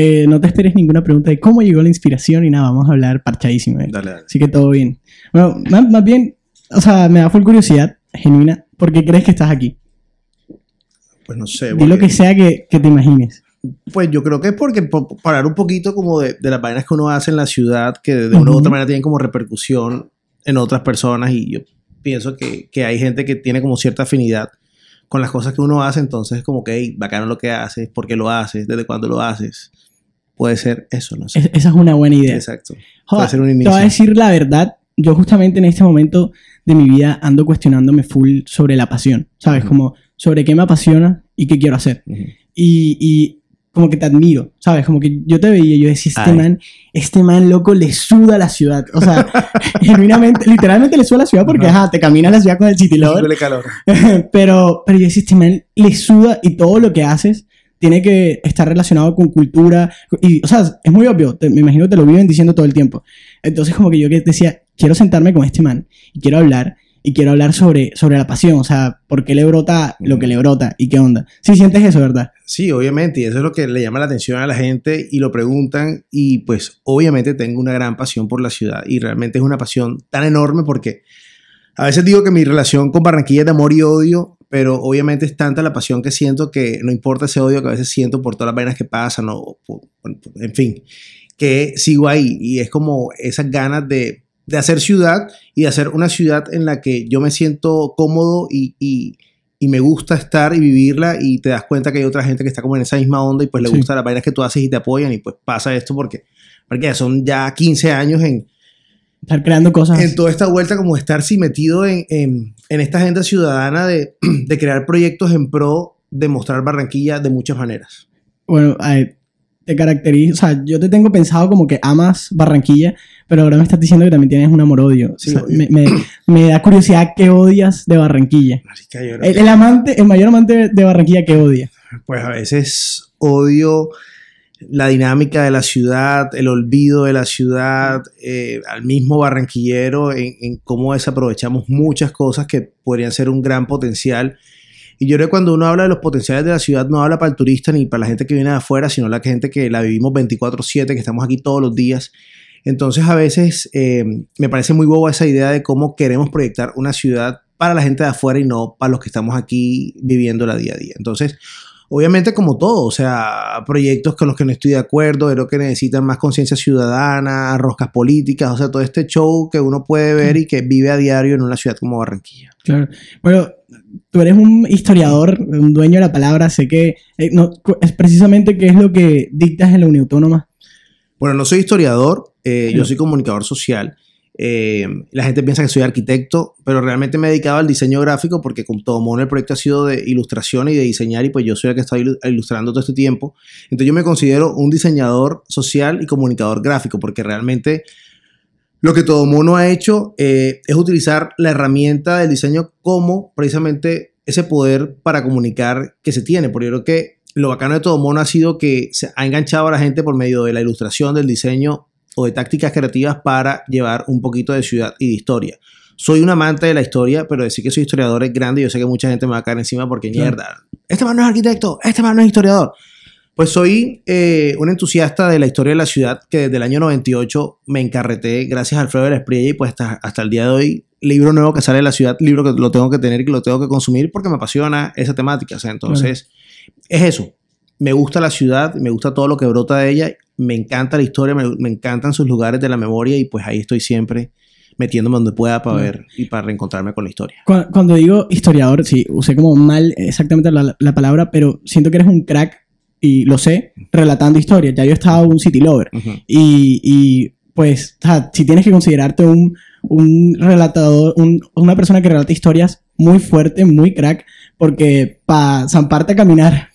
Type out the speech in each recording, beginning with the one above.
eh, no te esperes ninguna pregunta de cómo llegó la inspiración y nada, vamos a hablar parchadísimo. ¿eh? Dale, dale. Así que todo bien. Bueno, más, más bien, o sea, me da full curiosidad genuina. ¿Por qué crees que estás aquí? Pues no sé. Di lo que sea que, que te imagines. Pues yo creo que es porque por, por hablar un poquito como de, de las vainas que uno hace en la ciudad, que de una u otra manera tienen como repercusión en otras personas y yo pienso que, que hay gente que tiene como cierta afinidad con las cosas que uno hace, entonces como que, hey, bacano lo que haces, por qué lo haces, desde cuándo lo haces. Puede ser eso, no sé. Es- esa es una buena idea. Exacto. Joda, Puede ser un te inicio. voy a decir la verdad. Yo justamente en este momento de mi vida ando cuestionándome full sobre la pasión. ¿Sabes? Ujú. Como sobre qué me apasiona y qué quiero hacer. Y, y como que te admiro, ¿sabes? Como que yo te veía y yo decía, este Ay. man, este man loco le suda a la ciudad. O sea, genuinamente, literalmente le suda a la ciudad porque, Ajá. ajá, te caminas la ciudad con el city lover. Huele calor. pero, pero yo decía, este man le suda y todo lo que haces tiene que estar relacionado con cultura. Y, o sea, es muy obvio, te- me imagino que te lo viven diciendo todo el tiempo. Entonces, como que yo que decía, quiero sentarme con este man y quiero hablar. Y quiero hablar sobre, sobre la pasión, o sea, por qué le brota lo que le brota y qué onda. Sí, sientes eso, ¿verdad? Sí, obviamente, y eso es lo que le llama la atención a la gente y lo preguntan y pues obviamente tengo una gran pasión por la ciudad y realmente es una pasión tan enorme porque a veces digo que mi relación con Barranquilla es de amor y odio, pero obviamente es tanta la pasión que siento que no importa ese odio que a veces siento por todas las vainas que pasan o por- en fin, que sigo ahí y es como esas ganas de, de hacer ciudad y de hacer una ciudad en la que yo me siento cómodo y, y- y me gusta estar y vivirla y te das cuenta que hay otra gente que está como en esa misma onda y pues le Sí. gusta las vainas que tú haces y te apoyan y pues pasa esto porque, porque ya son ya 15 años en, Estar creando cosas. en toda esta vuelta como estar sí metido en, en, en esta agenda ciudadana de, de crear proyectos en pro de mostrar Barranquilla de muchas maneras. Bueno, te caracteriza, o sea, yo te tengo pensado como que amas Barranquilla, pero ahora me estás diciendo que también tienes un amor-odio. Sí, O sea, odio. me, me- me da curiosidad qué odias de Barranquilla. Marica, yo El, el amante, el mayor amante de Barranquilla, ¿qué odia? Pues a veces odio la dinámica de la ciudad, el olvido de la ciudad, eh, al mismo barranquillero, en, en cómo desaprovechamos muchas cosas que podrían ser un gran potencial. Y yo creo que cuando uno habla de los potenciales de la ciudad, no habla para el turista ni para la gente que viene de afuera, sino la gente que la vivimos 24/7, que estamos aquí todos los días. Entonces a veces eh, me parece muy boba esa idea de cómo queremos proyectar una ciudad para la gente de afuera y no para los que estamos aquí viviendo la día a día. Entonces, obviamente como todo, o sea, proyectos con los que no estoy de acuerdo, creo que necesitan más conciencia ciudadana, roscas políticas, o sea, todo este show que uno puede ver y que vive a diario en una ciudad como Barranquilla. Claro. Bueno, tú eres un historiador, un dueño de la palabra, sé que eh, no, es precisamente qué es lo que dictas en la Unión Autónoma. Bueno, no soy historiador, eh, yo soy comunicador social. Eh, la gente piensa que soy arquitecto, pero realmente me he dedicado al diseño gráfico porque como todo mono el proyecto ha sido de ilustración y de diseñar y pues yo soy el que está ilu- ilustrando todo este tiempo. Entonces yo me considero un diseñador social y comunicador gráfico porque realmente lo que todo mono ha hecho eh, es utilizar la herramienta del diseño como precisamente ese poder para comunicar que se tiene. Porque yo creo que lo bacano de todo mono ha sido que se ha enganchado a la gente por medio de la ilustración, del diseño o de tácticas creativas para llevar un poquito de ciudad y de historia. Soy un amante de la historia, pero decir que soy historiador es grande. Yo sé que mucha gente me va a caer encima porque mierda. Este man no es arquitecto, este man no es historiador. Pues soy eh, un entusiasta de la historia de la ciudad que desde el año 98 me encarreté gracias a Alfredo de la Espriella y pues hasta, hasta el día de hoy, libro nuevo que sale de la ciudad, libro que lo tengo que tener y que lo tengo que consumir porque me apasiona esa temática. O sea, entonces, es eso. Me gusta la ciudad, me gusta todo lo que brota de ella, me encanta la historia, me, me encantan sus lugares de la memoria y pues ahí estoy siempre metiéndome donde pueda para Claro. ver y para reencontrarme con la historia. Cu- Cuando digo historiador, sí, usé como mal exactamente la, la palabra, pero siento que eres un crack, y lo sé, relatando historias. Ya yo estaba un city lover. Y, y, pues, o sea, si tienes que considerarte un, un relatador, un- una persona que relata historias muy fuerte, muy crack, porque para zamparte a caminar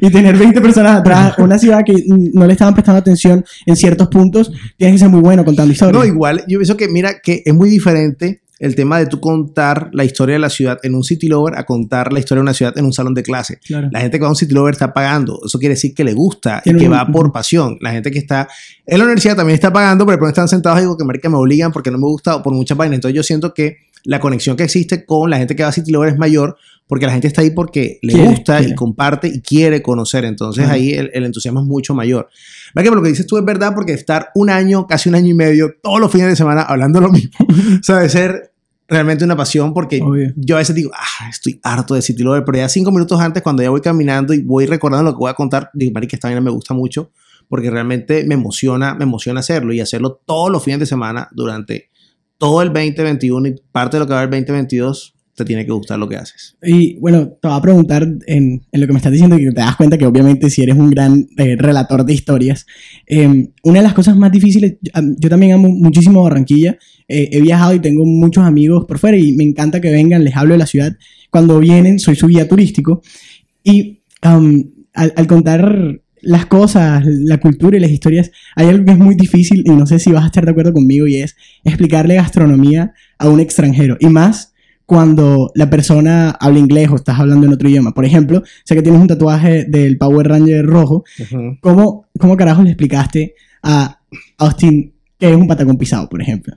y tener 20 personas atrás, una ciudad que no le estaban prestando atención en ciertos puntos, tienes que ser muy bueno contando historias. No, igual, yo pienso que, mira, que es muy diferente el tema de tú contar la historia de la ciudad en un city lover a contar la historia de una ciudad en un salón de clase. Claro. La gente que va a un city lover está pagando. Eso quiere decir que le gusta y que un- va por pasión. La gente que está en la universidad también está pagando, pero están sentados y digo que marica me obligan porque no me gusta o por muchas vainas. Entonces yo siento que la conexión que existe con la gente que va a city lover es mayor porque la gente está ahí porque le Quiere, gusta quiere. y comparte y quiere conocer. Entonces Ajá. ahí el, el entusiasmo es mucho mayor. ¿Verdad que lo que dices tú es verdad? Porque estar un año, casi un año y medio, todos los fines de semana hablando lo mismo, o sea, debe ser realmente una pasión porque Obvio. yo a veces digo, ah, estoy harto de City Lover, pero ya cinco minutos antes, cuando ya voy caminando y voy recordando lo que voy a contar, digo, marica, esta vaina me gusta mucho porque realmente me emociona, me emociona hacerlo y hacerlo todos los fines de semana durante todo el 2021 y parte de lo que va a haber el 2022, te tiene que gustar lo que haces. Y bueno, te voy a preguntar en, en lo que me estás diciendo, que te das cuenta que obviamente si eres un gran eh, relator de historias, eh, una de las cosas más difíciles, yo, am- yo también amo muchísimo Barranquilla, eh, he viajado y tengo muchos amigos por fuera y me encanta que vengan, les hablo de la ciudad, cuando vienen soy su guía turístico y am, al, al contar las cosas, la cultura y las historias, hay algo que es muy difícil y no sé si vas a estar de acuerdo conmigo y es explicarle gastronomía a un extranjero y más cuando la persona habla inglés o estás hablando en otro idioma. Por ejemplo, sé que tienes un tatuaje del Power Ranger rojo. ¿Cómo, cómo carajo le explicaste a Austin que es un patacón pisado, por ejemplo?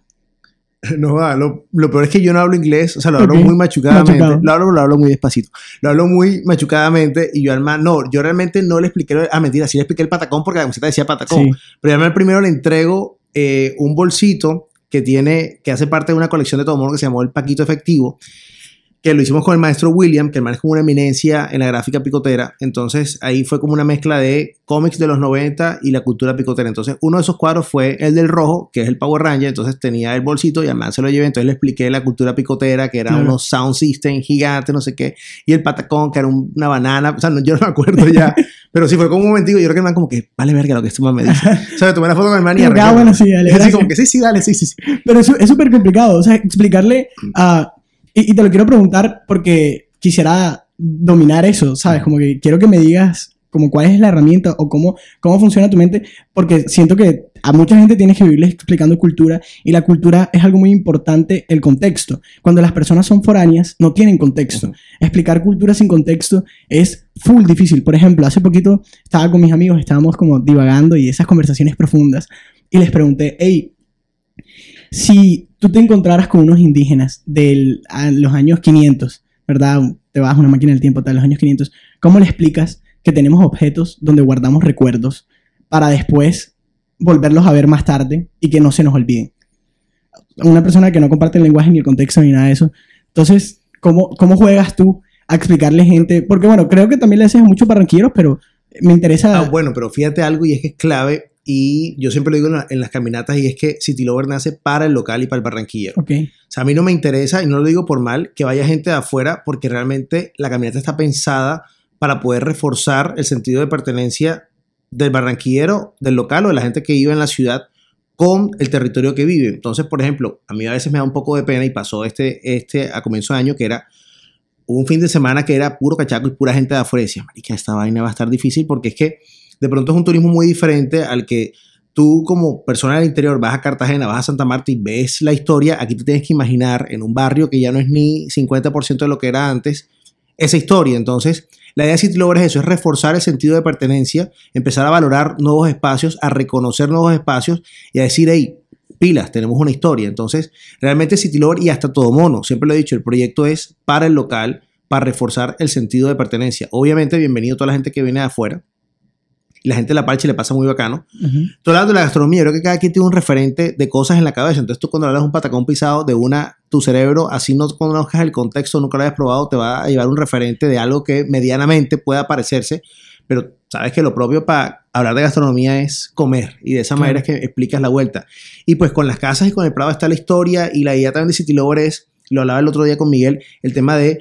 No va, lo, lo peor es que yo no hablo inglés, o sea, lo hablo muy machucadamente, Machucado. lo hablo, lo hablo muy despacito, lo hablo muy machucadamente y yo al man, no, yo realmente no le expliqué, ah, mentira, sí le expliqué el patacón porque la camiseta decía patacón, Sí. pero yo al primero le entrego eh, un bolsito que tiene, que hace parte de una colección de todo mundo que se llamó el Paquito Efectivo, que lo hicimos con el maestro William, que el man es como una eminencia en la gráfica picotera. Entonces ahí fue como una mezcla de cómics de los 90 y la cultura picotera. Entonces uno de esos cuadros fue el del rojo, que es el Power Ranger. Entonces tenía el bolsito y al man se lo llevé. Entonces le expliqué la cultura picotera, que eran Claro. unos sound system gigantes, no sé qué. Y el patacón, que era un- una banana. O sea, no- yo no me acuerdo ya. pero sí fue como un momentico. Yo creo que el man como que, vale verga lo que este man me dice. O sea, tomé la foto con el man y arranqué. bueno, sí, dale, así como que sí, sí, dale, sí, sí, sí. Pero es es súper complicado, o sea, explicarle a... Y, y te lo quiero preguntar porque quisiera dominar eso, ¿sabes? Como que quiero que me digas como cuál es la herramienta o cómo, cómo funciona tu mente, porque siento que a mucha gente tienes que vivirles explicando cultura y la cultura es algo muy importante, el contexto. Cuando las personas son foráneas, no tienen contexto. Explicar cultura sin contexto es full difícil. Por ejemplo, hace poquito estaba con mis amigos, estábamos como divagando y esas conversaciones profundas y les pregunté, hey, si tú te encontraras con unos indígenas de los años 500, ¿verdad? Te vas a una máquina del tiempo, tal, los años 500, ¿cómo le explicas que tenemos objetos donde guardamos recuerdos para después volverlos a ver más tarde y que no se nos olviden? Una persona que no comparte el lenguaje ni el contexto ni nada de eso. Entonces, ¿cómo, cómo juegas tú a explicarle gente? Porque bueno, creo que también le haces mucho barranquilleros, pero me interesa... Ah, bueno, pero fíjate algo y es que es clave y yo siempre lo digo en, la- en las caminatas y es que City Lover nace para el local y para el barranquillero. Ok, O sea, a mí no me interesa y no lo digo por mal que vaya gente de afuera porque realmente la caminata está pensada para poder reforzar el sentido de pertenencia del barranquillero, del local o de la gente que vive en la ciudad con el territorio que vive. Entonces, por ejemplo, a mí a veces me da un poco de pena y pasó este, este a comienzo de año que era un fin de semana que era puro cachaco y pura gente de afuera. Y marica, esta vaina va a estar difícil porque es que de pronto es un turismo muy diferente al que tú como persona del interior vas a Cartagena, vas a Santa Marta y ves la historia, aquí te tienes que imaginar en un barrio que ya no es ni 50% de lo que era antes, esa historia. Entonces, la idea de City Lover es eso, es reforzar el sentido de pertenencia, empezar a valorar nuevos espacios, a reconocer nuevos espacios y a decir, hey, pilas, tenemos una historia. Entonces, realmente City Lover y hasta todo mono, siempre lo he dicho, el proyecto es para el local, para reforzar el sentido de pertenencia. Obviamente, bienvenido a toda la gente que viene de afuera. Y la gente de La Parche le pasa muy bacano. ujú, Todo hablando de la gastronomía, yo creo que cada quien tiene un referente de cosas en la cabeza. Entonces tú cuando hablas de un patacón pisado de una, tu cerebro, así no conozcas el contexto, nunca lo hayas probado, te va a llevar un referente de algo que medianamente pueda parecerse. Pero sabes que lo propio para hablar de gastronomía es comer. Y de esa manera es que explicas la vuelta. Y pues con las casas y con el Prado está la historia. Y la idea también de City Lover es, lo hablaba el otro día con Miguel, el tema de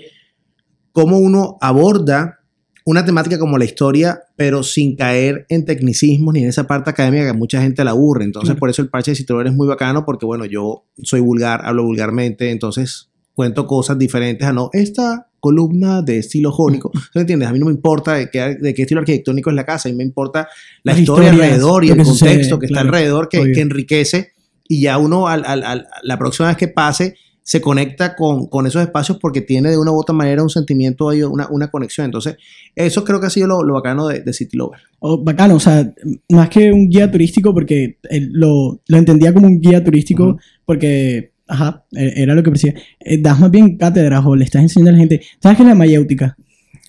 cómo uno aborda una temática como la historia, pero sin caer en tecnicismos ni en esa parte académica que a mucha gente la aburre. Entonces, Claro. por eso el parche de Citroën es muy bacano, porque bueno, yo soy vulgar, hablo vulgarmente, entonces cuento cosas diferentes a no, esta columna de estilo jónico. ¿Tú entiendes? A mí no me importa de qué, de qué estilo arquitectónico es la casa, a mí me importa la historia alrededor y el contexto sucede, que claro, está alrededor que, que enriquece y ya uno al, al- al- la próxima vez que pase se conecta con, con esos espacios porque tiene de una u otra manera un sentimiento una, una conexión. Entonces, eso creo que ha sido lo, lo bacano de, de City Lover. Oh, bacano, o sea, más que un guía turístico, porque eh, lo, lo entendía como un guía turístico, porque Ajá, e- era lo que percibía. Eh, das más bien cátedras o le estás enseñando a la gente. ¿Sabes qué es la mayéutica?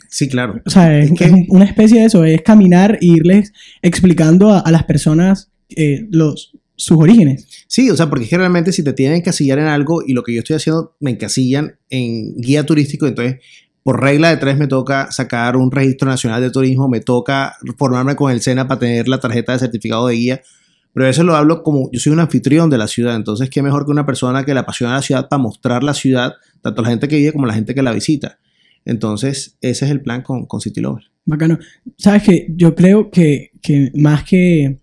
Sí, claro. O sea, es, Es que- es una especie de eso, es caminar e irles explicando a, a las personas eh, los, sus orígenes. Sí, o sea, porque es que realmente si te tienen que encasillar en algo y lo que yo estoy haciendo me encasillan en guía turístico, entonces por regla de tres me toca sacar un registro nacional de turismo, me toca formarme con el SENA para tener la tarjeta de certificado de guía, pero eso lo hablo como yo soy un anfitrión de la ciudad, entonces qué mejor que una persona que le apasiona la ciudad para mostrar la ciudad, tanto a la gente que vive como a la gente que la visita. Entonces, ese es el plan con, con City Lover. Bacano. Sabes que yo creo que, que más que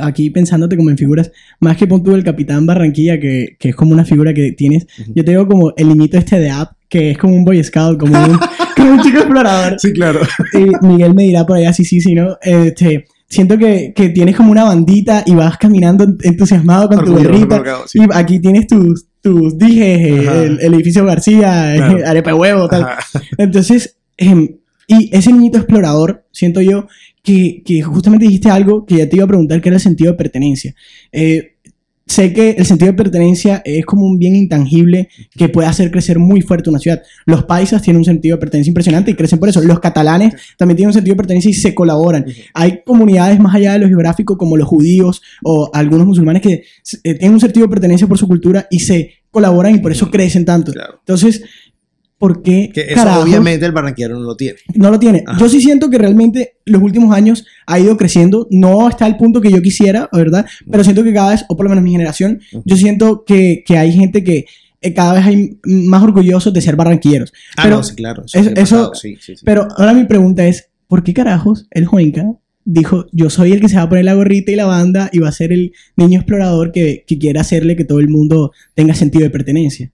aquí pensándote como en figuras, más que pon tú el Capitán Barranquilla, que, que es como una figura que tienes, yo te digo como el niñito este de app, que es como un Boy Scout, como un, como un chico explorador. Sí, claro. Y Miguel me dirá por allá, sí, sí, sí, ¿no? Este, siento que, que tienes como una bandita y vas caminando entusiasmado con tu gorrita. Y aquí tienes tus, tus dijes, el, el edificio García, Claro. arepa huevo, tal. Entonces, em, y ese niñito explorador, siento yo, que, que justamente dijiste algo que ya te iba a preguntar, que era el sentido de pertenencia. Eh, sé que el sentido de pertenencia es como un bien intangible que puede hacer crecer muy fuerte una ciudad. Los paisas tienen un sentido de pertenencia impresionante y crecen por eso. Los catalanes también tienen un sentido de pertenencia y se colaboran. Hay comunidades más allá de lo geográfico, como los judíos o algunos musulmanes que eh, tienen un sentido de pertenencia por su cultura y se colaboran y por eso crecen tanto. Entonces, ¿por qué Que eso obviamente el barranquero no lo tiene. no lo tiene? Ajá. Yo sí siento que realmente los últimos años ha ido creciendo. No está al punto que yo quisiera, ¿verdad? Pero siento que cada vez, o por lo menos mi generación, Ujú. yo siento que, que hay gente que eh, cada vez hay más orgullosos de ser barranquilleros. Ah, Pero- no, sí, claro. eso- ha eso- sí, sí. Pero ahora mi pregunta es, ¿por qué carajos el Joinca dijo, yo soy el que se va a poner la gorrita y la banda y va a ser el niño explorador que, que quiere hacerle que todo el mundo tenga sentido de pertenencia?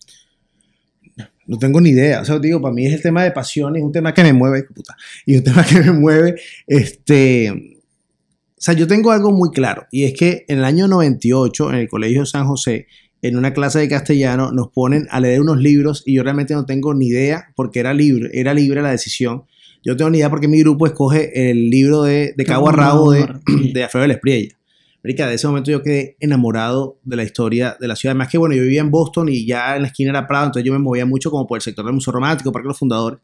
No tengo ni idea. O sea, digo, para mí es el tema de pasión, es un tema que me mueve, puta, y un tema que me mueve, este... O sea, yo tengo algo muy claro, y es que en el año 98, en el Colegio San José, en una clase de castellano, nos ponen a leer unos libros y yo realmente no tengo ni idea porque era libre, era libre la decisión. Yo tengo ni idea porque mi grupo escoge el libro de, de Cabo a Rabo de, de Alfredo Espriella. Marica, de ese momento yo quedé enamorado de la historia de la ciudad. Además que, bueno, yo vivía en Boston y ya en la esquina era Prado, entonces yo me movía mucho como por el sector del Museo Romántico, Parque de los Fundadores.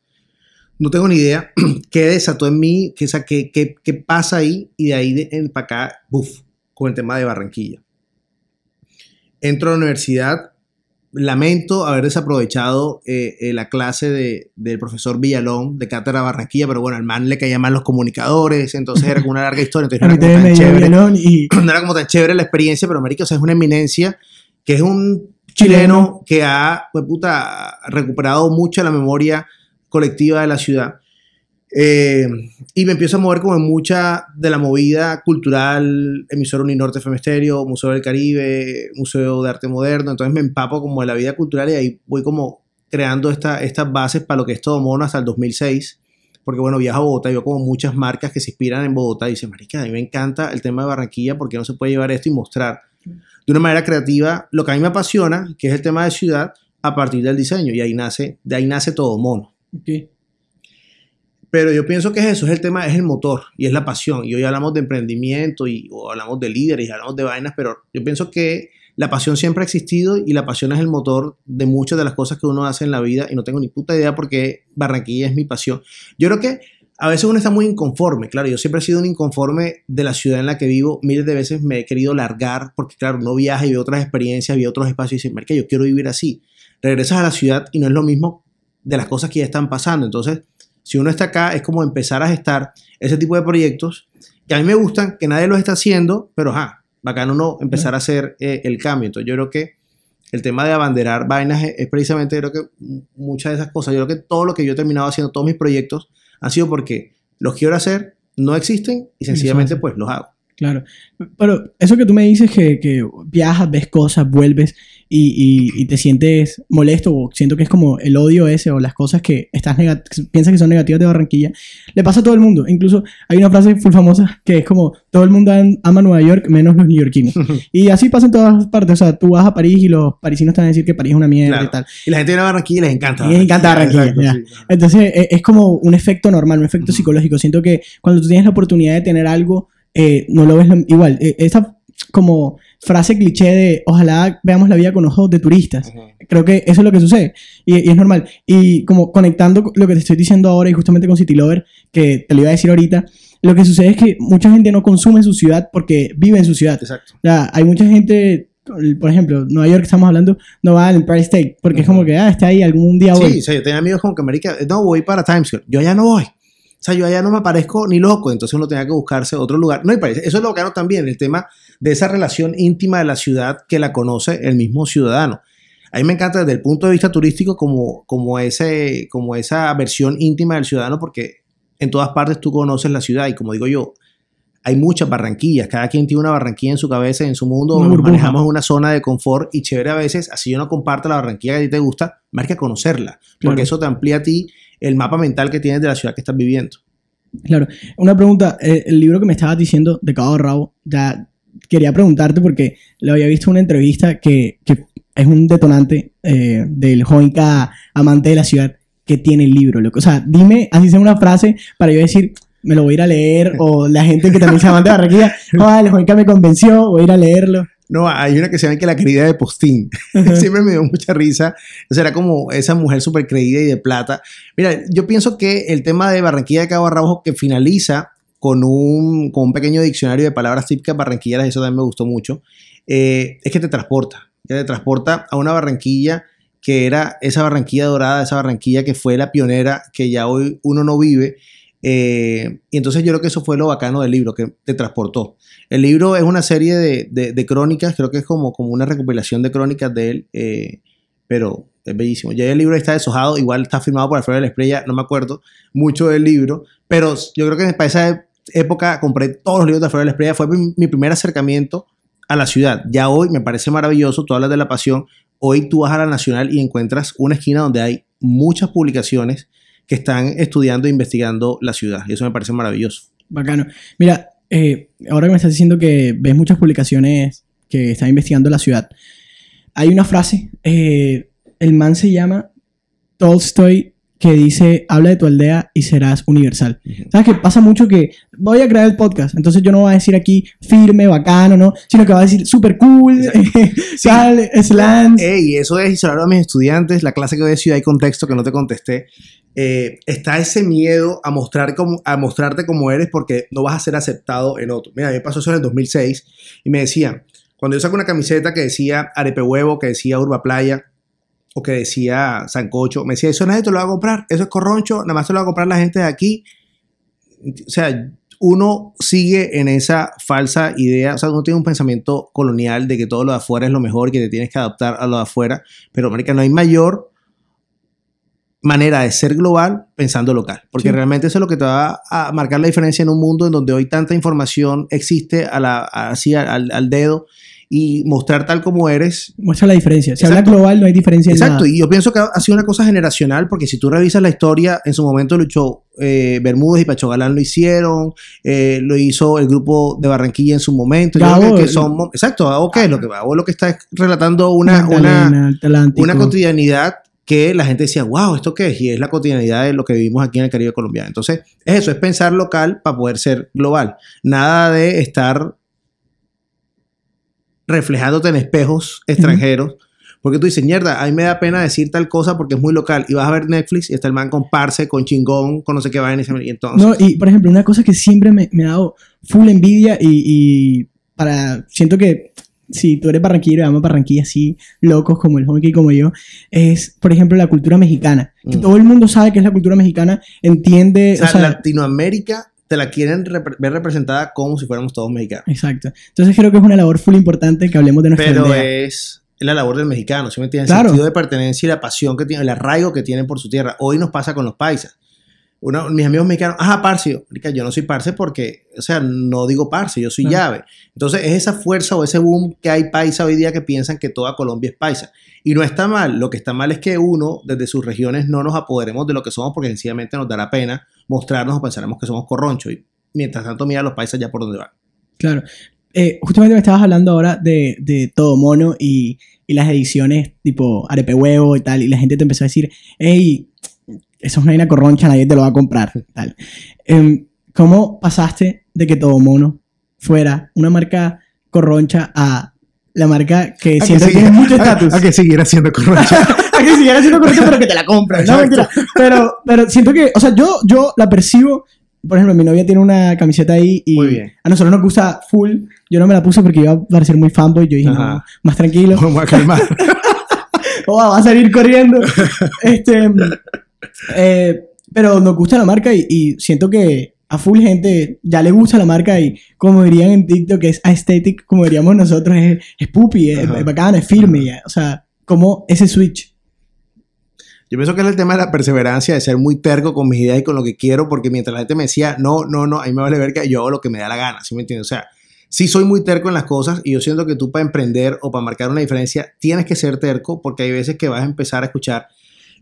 No tengo ni idea qué desató en mí, qué, pasa ahí y de ahí de, para acá, buf, con el tema de Barranquilla. Entro a la universidad, lamento haber desaprovechado eh, eh, la clase de- del profesor Villalón de Cátedra Barranquilla, pero bueno, al man le caían mal los comunicadores, entonces era como una larga historia, entonces no era como tan chévere y no era como tan chévere la experiencia, pero marica, o sea, es una eminencia que es un chileno que ha, pues, puta, recuperado mucha la memoria colectiva de la ciudad. Eh, y me empiezo a mover como en mucha de la movida cultural, emisora Uninorte FM Museo del Caribe, Museo de Arte Moderno, entonces me empapo como de la vida cultural y ahí voy como creando esta, estas bases para lo que es todo mono hasta el 2006 porque bueno, viajo a Bogotá y veo como muchas marcas que se inspiran en Bogotá y dicen, marica, a mí me encanta el tema de Barranquilla porque no se puede llevar esto y mostrar de una manera creativa lo que a mí me apasiona, que es el tema de ciudad, a partir del diseño y ahí nace, de ahí nace todo mono. Ok. Pero yo pienso que es eso, es el tema, es el motor y es la pasión. Y hoy hablamos de emprendimiento y o hablamos de líderes y hablamos de vainas, pero yo pienso que la pasión siempre ha existido y la pasión es el motor de muchas de las cosas que uno hace en la vida y no tengo ni puta idea porque Barranquilla es mi pasión. Yo creo que a veces uno está muy inconforme, claro, yo siempre he sido un inconforme de la ciudad en la que vivo, miles de veces me he querido largar porque claro, uno viaja y ve otras experiencias, ve otros espacios y dice, marica, yo quiero vivir así. Regresas a la ciudad y no es lo mismo de las cosas que ya están pasando, entonces si uno está acá, es como empezar a gestar ese tipo de proyectos que a mí me gustan, que nadie los está haciendo, pero ajá, bacano no empezar a hacer eh, el cambio. Entonces yo creo que el tema de abanderar vainas es, es precisamente, creo que muchas de esas cosas, yo creo que todo lo que yo he terminado haciendo, todos mis proyectos, han sido porque los quiero hacer, no existen y sencillamente pues los hago. Claro. Pero eso que tú me dices que, que viajas, ves cosas, vuelves y, y- y te sientes molesto o siento que es como el odio ese o las cosas que estás nega- piensas que son negativas de Barranquilla, le pasa a todo el mundo. Incluso hay una frase full famosa que es como todo el mundo am- ama Nueva York menos los neoyorquinos. y así pasa en todas partes. O sea, tú vas a París y los parisinos te van a decir que París es una mierda Claro. y tal. Y la gente viene a Barranquilla y les encanta. Y les encanta Barranquilla, Exacto, ya. sí. Entonces e- es como un efecto normal, un efecto psicológico. Siento que cuando tú tienes la oportunidad de tener algo, eh, no lo ves igual. Eh, esta como frase cliché de ojalá veamos la vida con ojos de turistas. Creo que eso es lo que sucede y, y es normal. Y como conectando lo que te estoy diciendo ahora y justamente con City Lover, que te lo iba a decir ahorita, lo que sucede es que mucha gente no consume su ciudad porque vive en su ciudad. Exacto. O sea, hay mucha gente, por ejemplo, Nueva York que estamos hablando, no va al Empire State porque es como que, ah, está ahí, algún día voy. Sí, o sea, yo tenía amigos como que, marica, no, voy para Times Square. Yo allá no voy. O sea, yo allá no me aparezco ni loco, entonces uno tenía que buscarse otro lugar. No, y parece, eso es lo que gano también, el tema de esa relación íntima de la ciudad que la conoce el mismo ciudadano. A mí me encanta desde el punto de vista turístico como, como, ese, como esa versión íntima del ciudadano, porque en todas partes tú conoces la ciudad y como digo yo, hay muchas barranquillas, cada quien tiene una barranquilla en su cabeza, en su mundo, nos manejamos una zona de confort y chévere a veces, así yo no comparto la barranquilla que a ti te gusta, más que conocerla, porque Claro. eso te amplía a ti el mapa mental que tienes de la ciudad que estás viviendo. Claro. Una pregunta, eh, el libro que me estabas diciendo de Cabo Rabo, ya quería preguntarte porque lo había visto una entrevista que, que es un detonante eh, del joinca amante de la ciudad que tiene el libro, loco. O sea, dime, así sea una frase para yo decir, me lo voy a ir a leer, o la gente que también se amante de Barranquilla, ah, el joinca me convenció, voy a ir a leerlo. No, hay una que se llama que la querida de Postín. Siempre me dio mucha risa. O sea, era como esa mujer súper creída y de plata. Mira, yo pienso que el tema de Barranquilla de Cabo Rabo que finaliza con un, con un pequeño diccionario de palabras típicas barranquilleras, eso también me gustó mucho, eh, es que te transporta. Que te transporta a una Barranquilla que era esa Barranquilla dorada, esa Barranquilla que fue la pionera, que ya hoy uno no vive. Eh, y entonces yo creo que eso fue lo bacano del libro, que te transportó. El libro es una serie de, de- de crónicas, creo que es como, como una recopilación de crónicas de él, eh, pero es bellísimo. Ya el libro está deshojado, igual está firmado por Alfredo de la Espriella, no me acuerdo mucho del libro, pero yo creo que para esa época compré todos los libros de Alfredo de la Espriella, fue mi, mi primer acercamiento a la ciudad. Ya hoy me parece maravilloso, tú hablas de la pasión, hoy tú vas a la Nacional y encuentras una esquina donde hay muchas publicaciones que están estudiando e investigando la ciudad, y eso me parece maravilloso. Bacano. Mira, eh, ahora que me estás diciendo que ves muchas publicaciones que están investigando la ciudad, hay una frase, eh, el man se llama Tolstoy, que dice, habla de tu aldea y serás universal. ¿Sabes qué? Pasa mucho que voy a crear el podcast, entonces yo no voy a decir aquí firme, bacano, ¿no? Sino que voy a decir super cool, sal, slants. Ey, eso es, y se lo a mis estudiantes, la clase que doy de ciudad y contexto que no te contesté. Eh, está ese miedo a, mostrar como, a mostrarte como eres porque no vas a ser aceptado en otro. Mira, a mí me pasó eso en el 2006 y me decían, cuando yo saco una camiseta que decía arepe huevo, que decía urba playa o que decía sancocho, me decía, eso nadie te lo va a comprar, eso es corroncho, nada más te lo va a comprar la gente de aquí. O sea, uno sigue en esa falsa idea, o sea, uno tiene un pensamiento colonial de que todo lo de afuera es lo mejor que te tienes que adaptar a lo de afuera, pero, marica, no hay mayor manera de ser global pensando local, porque Sí. realmente eso es lo que te va a marcar la diferencia en un mundo en donde hoy tanta información existe a la, así al, al dedo y mostrar tal como eres Muestra la diferencia. Si Exacto. habla global, no hay diferencia en Exacto, nada. y yo pienso que ha sido una cosa generacional, porque si tú revisas la historia, en su momento luchó eh, Bermúdez y Pacho Galán lo hicieron, eh, lo hizo el grupo de Barranquilla en su momento. Yo Gabo, creo que, son, exacto, Gabo, ¿qué es lo que Gabo lo que está es relatando una, una, Atlántico. una cotidianidad que la gente decía, wow, ¿esto qué es? Y es la cotidianidad de lo que vivimos aquí en el Caribe colombiano. Entonces, es eso, es pensar local para poder ser global. Nada de estar reflejándote en espejos extranjeros. Porque tú dices, mierda, a mí me da pena decir tal cosa porque es muy local. Y vas a ver Netflix y está el man con Parse, con Chingón, con no sé qué va en ese y entonces. No, y por ejemplo, una cosa que siempre me, me ha dado full envidia y, y para. Siento que si tú eres barranquillero y amas Barranquilla así, locos como el Honky como yo, es, por ejemplo, la cultura mexicana. Que Mm. todo el mundo sabe que es la cultura mexicana, entiende. o sea, o sea, Latinoamérica te la quieren repre- ver representada como si fuéramos todos mexicanos. Exacto. Entonces creo que es una labor full importante que hablemos de nuestra Pero aldea. es la labor del mexicano, ¿sí me entiendes? Claro. El sentido de pertenencia y la pasión que tiene, el arraigo que tienen por su tierra. Hoy nos pasa con los paisas. Uno, mis amigos mexicanos, ajá, parce, yo, no soy parce porque, o sea, no digo parce, yo soy llave. Entonces es esa fuerza o ese boom que hay paisa hoy día que piensan que toda Colombia es paisa. Y no está mal, lo que está mal es que uno, desde sus regiones, no nos apoderemos de lo que somos porque sencillamente nos dará pena mostrarnos o pensaremos que somos corroncho. Y mientras tanto, mira a los paisas ya por donde van. Claro. Eh, justamente me estabas hablando ahora de, de Todo Mono y, y las ediciones tipo Arepe Huevo y tal, y la gente te empezó a decir, hey, eso es una vaina corroncha, nadie te lo va a comprar. Tal. Em, ¿Cómo pasaste de que Todo Mono fuera una marca corroncha a la marca que A que siempre siguiera- tiene mucho a- estatus. A que siguiera siendo corroncha. a que siguiera siendo correcto, pero que te la compras. No, mentira. Pero, pero siento que, o sea, yo, yo la percibo. Por ejemplo, mi novia tiene una camiseta ahí y Muy bien. a nosotros nos gusta full. Yo no me la puse porque iba a parecer muy fanboy. Yo dije, no, más tranquilo. Vamos a calmar. o va a salir corriendo. este, eh, pero nos gusta la marca y, y siento que a full gente ya le gusta la marca y como dirían en TikTok es aesthetic, como diríamos nosotros, es, es puppy, es, es bacana, es firme. ya. O sea, como ese switch. Yo pienso que es el tema de la perseverancia, de ser muy terco con mis ideas y con lo que quiero, porque mientras la gente me decía, no, no, no, a mí me vale ver que yo hago lo que me da la gana, ¿sí me entiendes? O sea, sí soy muy terco en las cosas y yo siento que tú para emprender o para marcar una diferencia tienes que ser terco porque hay veces que vas a empezar a escuchar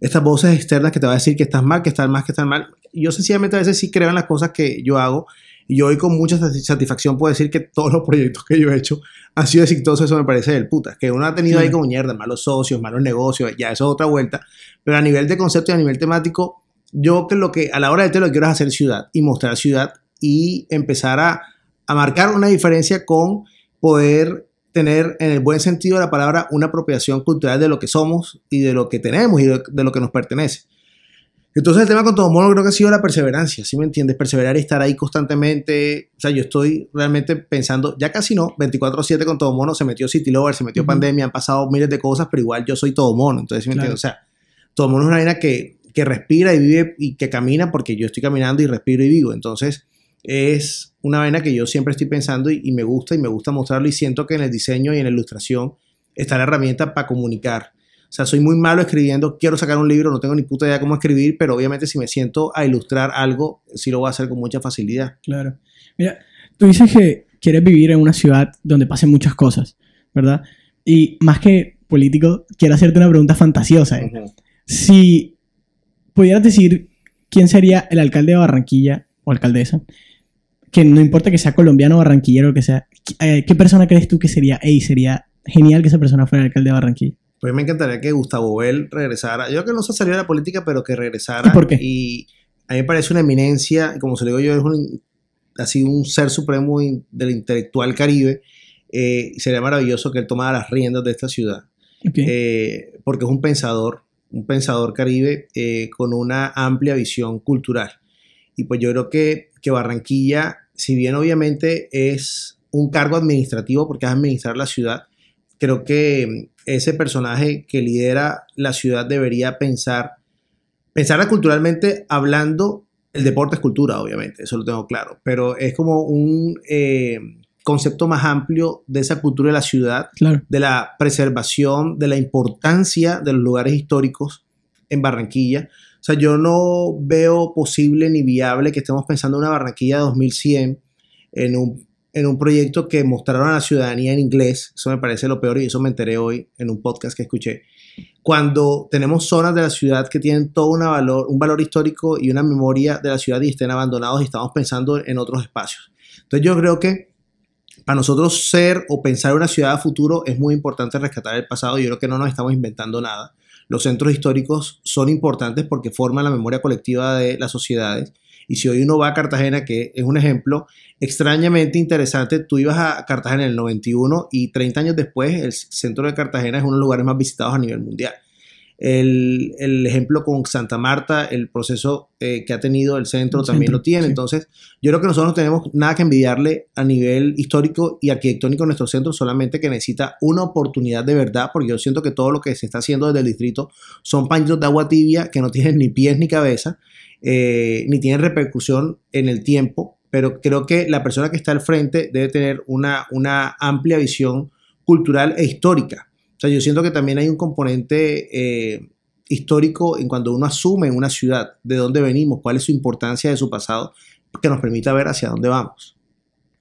estas voces externas que te van a decir que estás mal, que estás mal, que estás mal. Yo sencillamente a veces sí creo en las cosas que yo hago y yo hoy con mucha sati- satisfacción puedo decir que todos los proyectos que yo he hecho han sido exitosos, eso me parece del puta. Que uno ha tenido ahí Claro. como mierda, malos socios, malos negocios, ya eso es otra vuelta. Pero a nivel de concepto y a nivel temático, yo que lo que a la hora de te lo que quiero es hacer ciudad y mostrar ciudad y empezar a, a marcar una diferencia con poder tener, en el buen sentido de la palabra, una apropiación cultural de lo que somos y de lo que tenemos y de, lo que nos pertenece. Entonces el tema con todo mono creo que ha sido la perseverancia, ¿sí me entiendes? Perseverar y estar ahí constantemente. O sea, yo estoy realmente pensando, ya casi no, 24/7 con todo mono, se metió City Lover, se metió Ujú. pandemia, han pasado miles de cosas, pero igual yo soy todo mono, entonces ¿sí me Claro. entiendes? O sea, todo mono es una vaina que, que respira y vive y que camina porque yo estoy caminando y respiro y vivo. Entonces es una vaina que yo siempre estoy pensando y, y me gusta y me gusta mostrarlo y siento que en el diseño y en la ilustración está la herramienta para comunicar. O sea, soy muy malo escribiendo, quiero sacar un libro, no tengo ni puta idea cómo escribir, pero obviamente si me siento a ilustrar algo, sí lo voy a hacer con mucha facilidad. Claro. Mira, tú dices que quieres vivir en una ciudad donde pasen muchas cosas, ¿verdad? Y más que político, quiero hacerte una pregunta fantasiosa. ¿eh? Si pudieras decir quién sería el alcalde de Barranquilla o alcaldesa, que no importa que sea colombiano o barranquillero que sea, eh, ¿qué persona crees tú que sería? Ey, sería genial que esa persona fuera el alcalde de Barranquilla. Pues me encantaría que Gustavo Bell regresara. Yo creo que no se salió de la política, pero que regresara. ¿Y por qué? Y a mí me parece una eminencia, y como se lo digo yo, es un, así un ser supremo del intelectual caribe. eh, sería maravilloso que él tomara las riendas de esta ciudad. Eh, porque es un pensador, un pensador caribe eh, con una amplia visión cultural. Y pues yo creo que, que Barranquilla, si bien obviamente es un cargo administrativo porque es administrar la ciudad, creo que mm, ese personaje que lidera la ciudad debería pensar, pensar culturalmente hablando, el deporte es cultura, obviamente, eso lo tengo claro, pero es como un eh, concepto más amplio de esa cultura de la ciudad claro. de la preservación, de la importancia de los lugares históricos en Barranquilla. Sea, yo no veo posible ni viable que estemos pensando en una Barranquilla 2100 en un, en un proyecto que mostraron a la ciudadanía en inglés. Eso me parece lo peor y eso me enteré hoy en un podcast que escuché. Cuando tenemos zonas de la ciudad que tienen todo una valor, un valor histórico y una memoria de la ciudad y estén abandonados y estamos pensando en otros espacios. Entonces yo creo que para nosotros ser o pensar una ciudad a futuro es muy importante rescatar el pasado. Yo creo que no nos estamos inventando nada. Los centros históricos son importantes porque forman la memoria colectiva de las sociedades. Y si hoy uno va a Cartagena, que es un ejemplo extrañamente interesante, tú ibas a Cartagena en el 91 y 30 años después el centro de Cartagena es uno de los lugares más visitados a nivel mundial. El, el ejemplo con Santa Marta, el proceso eh, que ha tenido el centro El también centro, lo tiene. sí. Entonces, yo creo que nosotros no tenemos nada que envidiarle a nivel histórico y arquitectónico a nuestro centro, solamente que necesita una oportunidad de verdad, porque yo siento que todo lo que se está haciendo desde el distrito son pañitos de agua tibia que no tienen ni pies ni cabeza, eh, ni tienen repercusión en el tiempo, pero creo que la persona que está al frente debe tener una, una amplia visión cultural e histórica. O sea, yo siento que también hay un componente eh, histórico en cuando uno asume en una ciudad de dónde venimos, cuál es su importancia de su pasado, que nos permita ver hacia dónde vamos.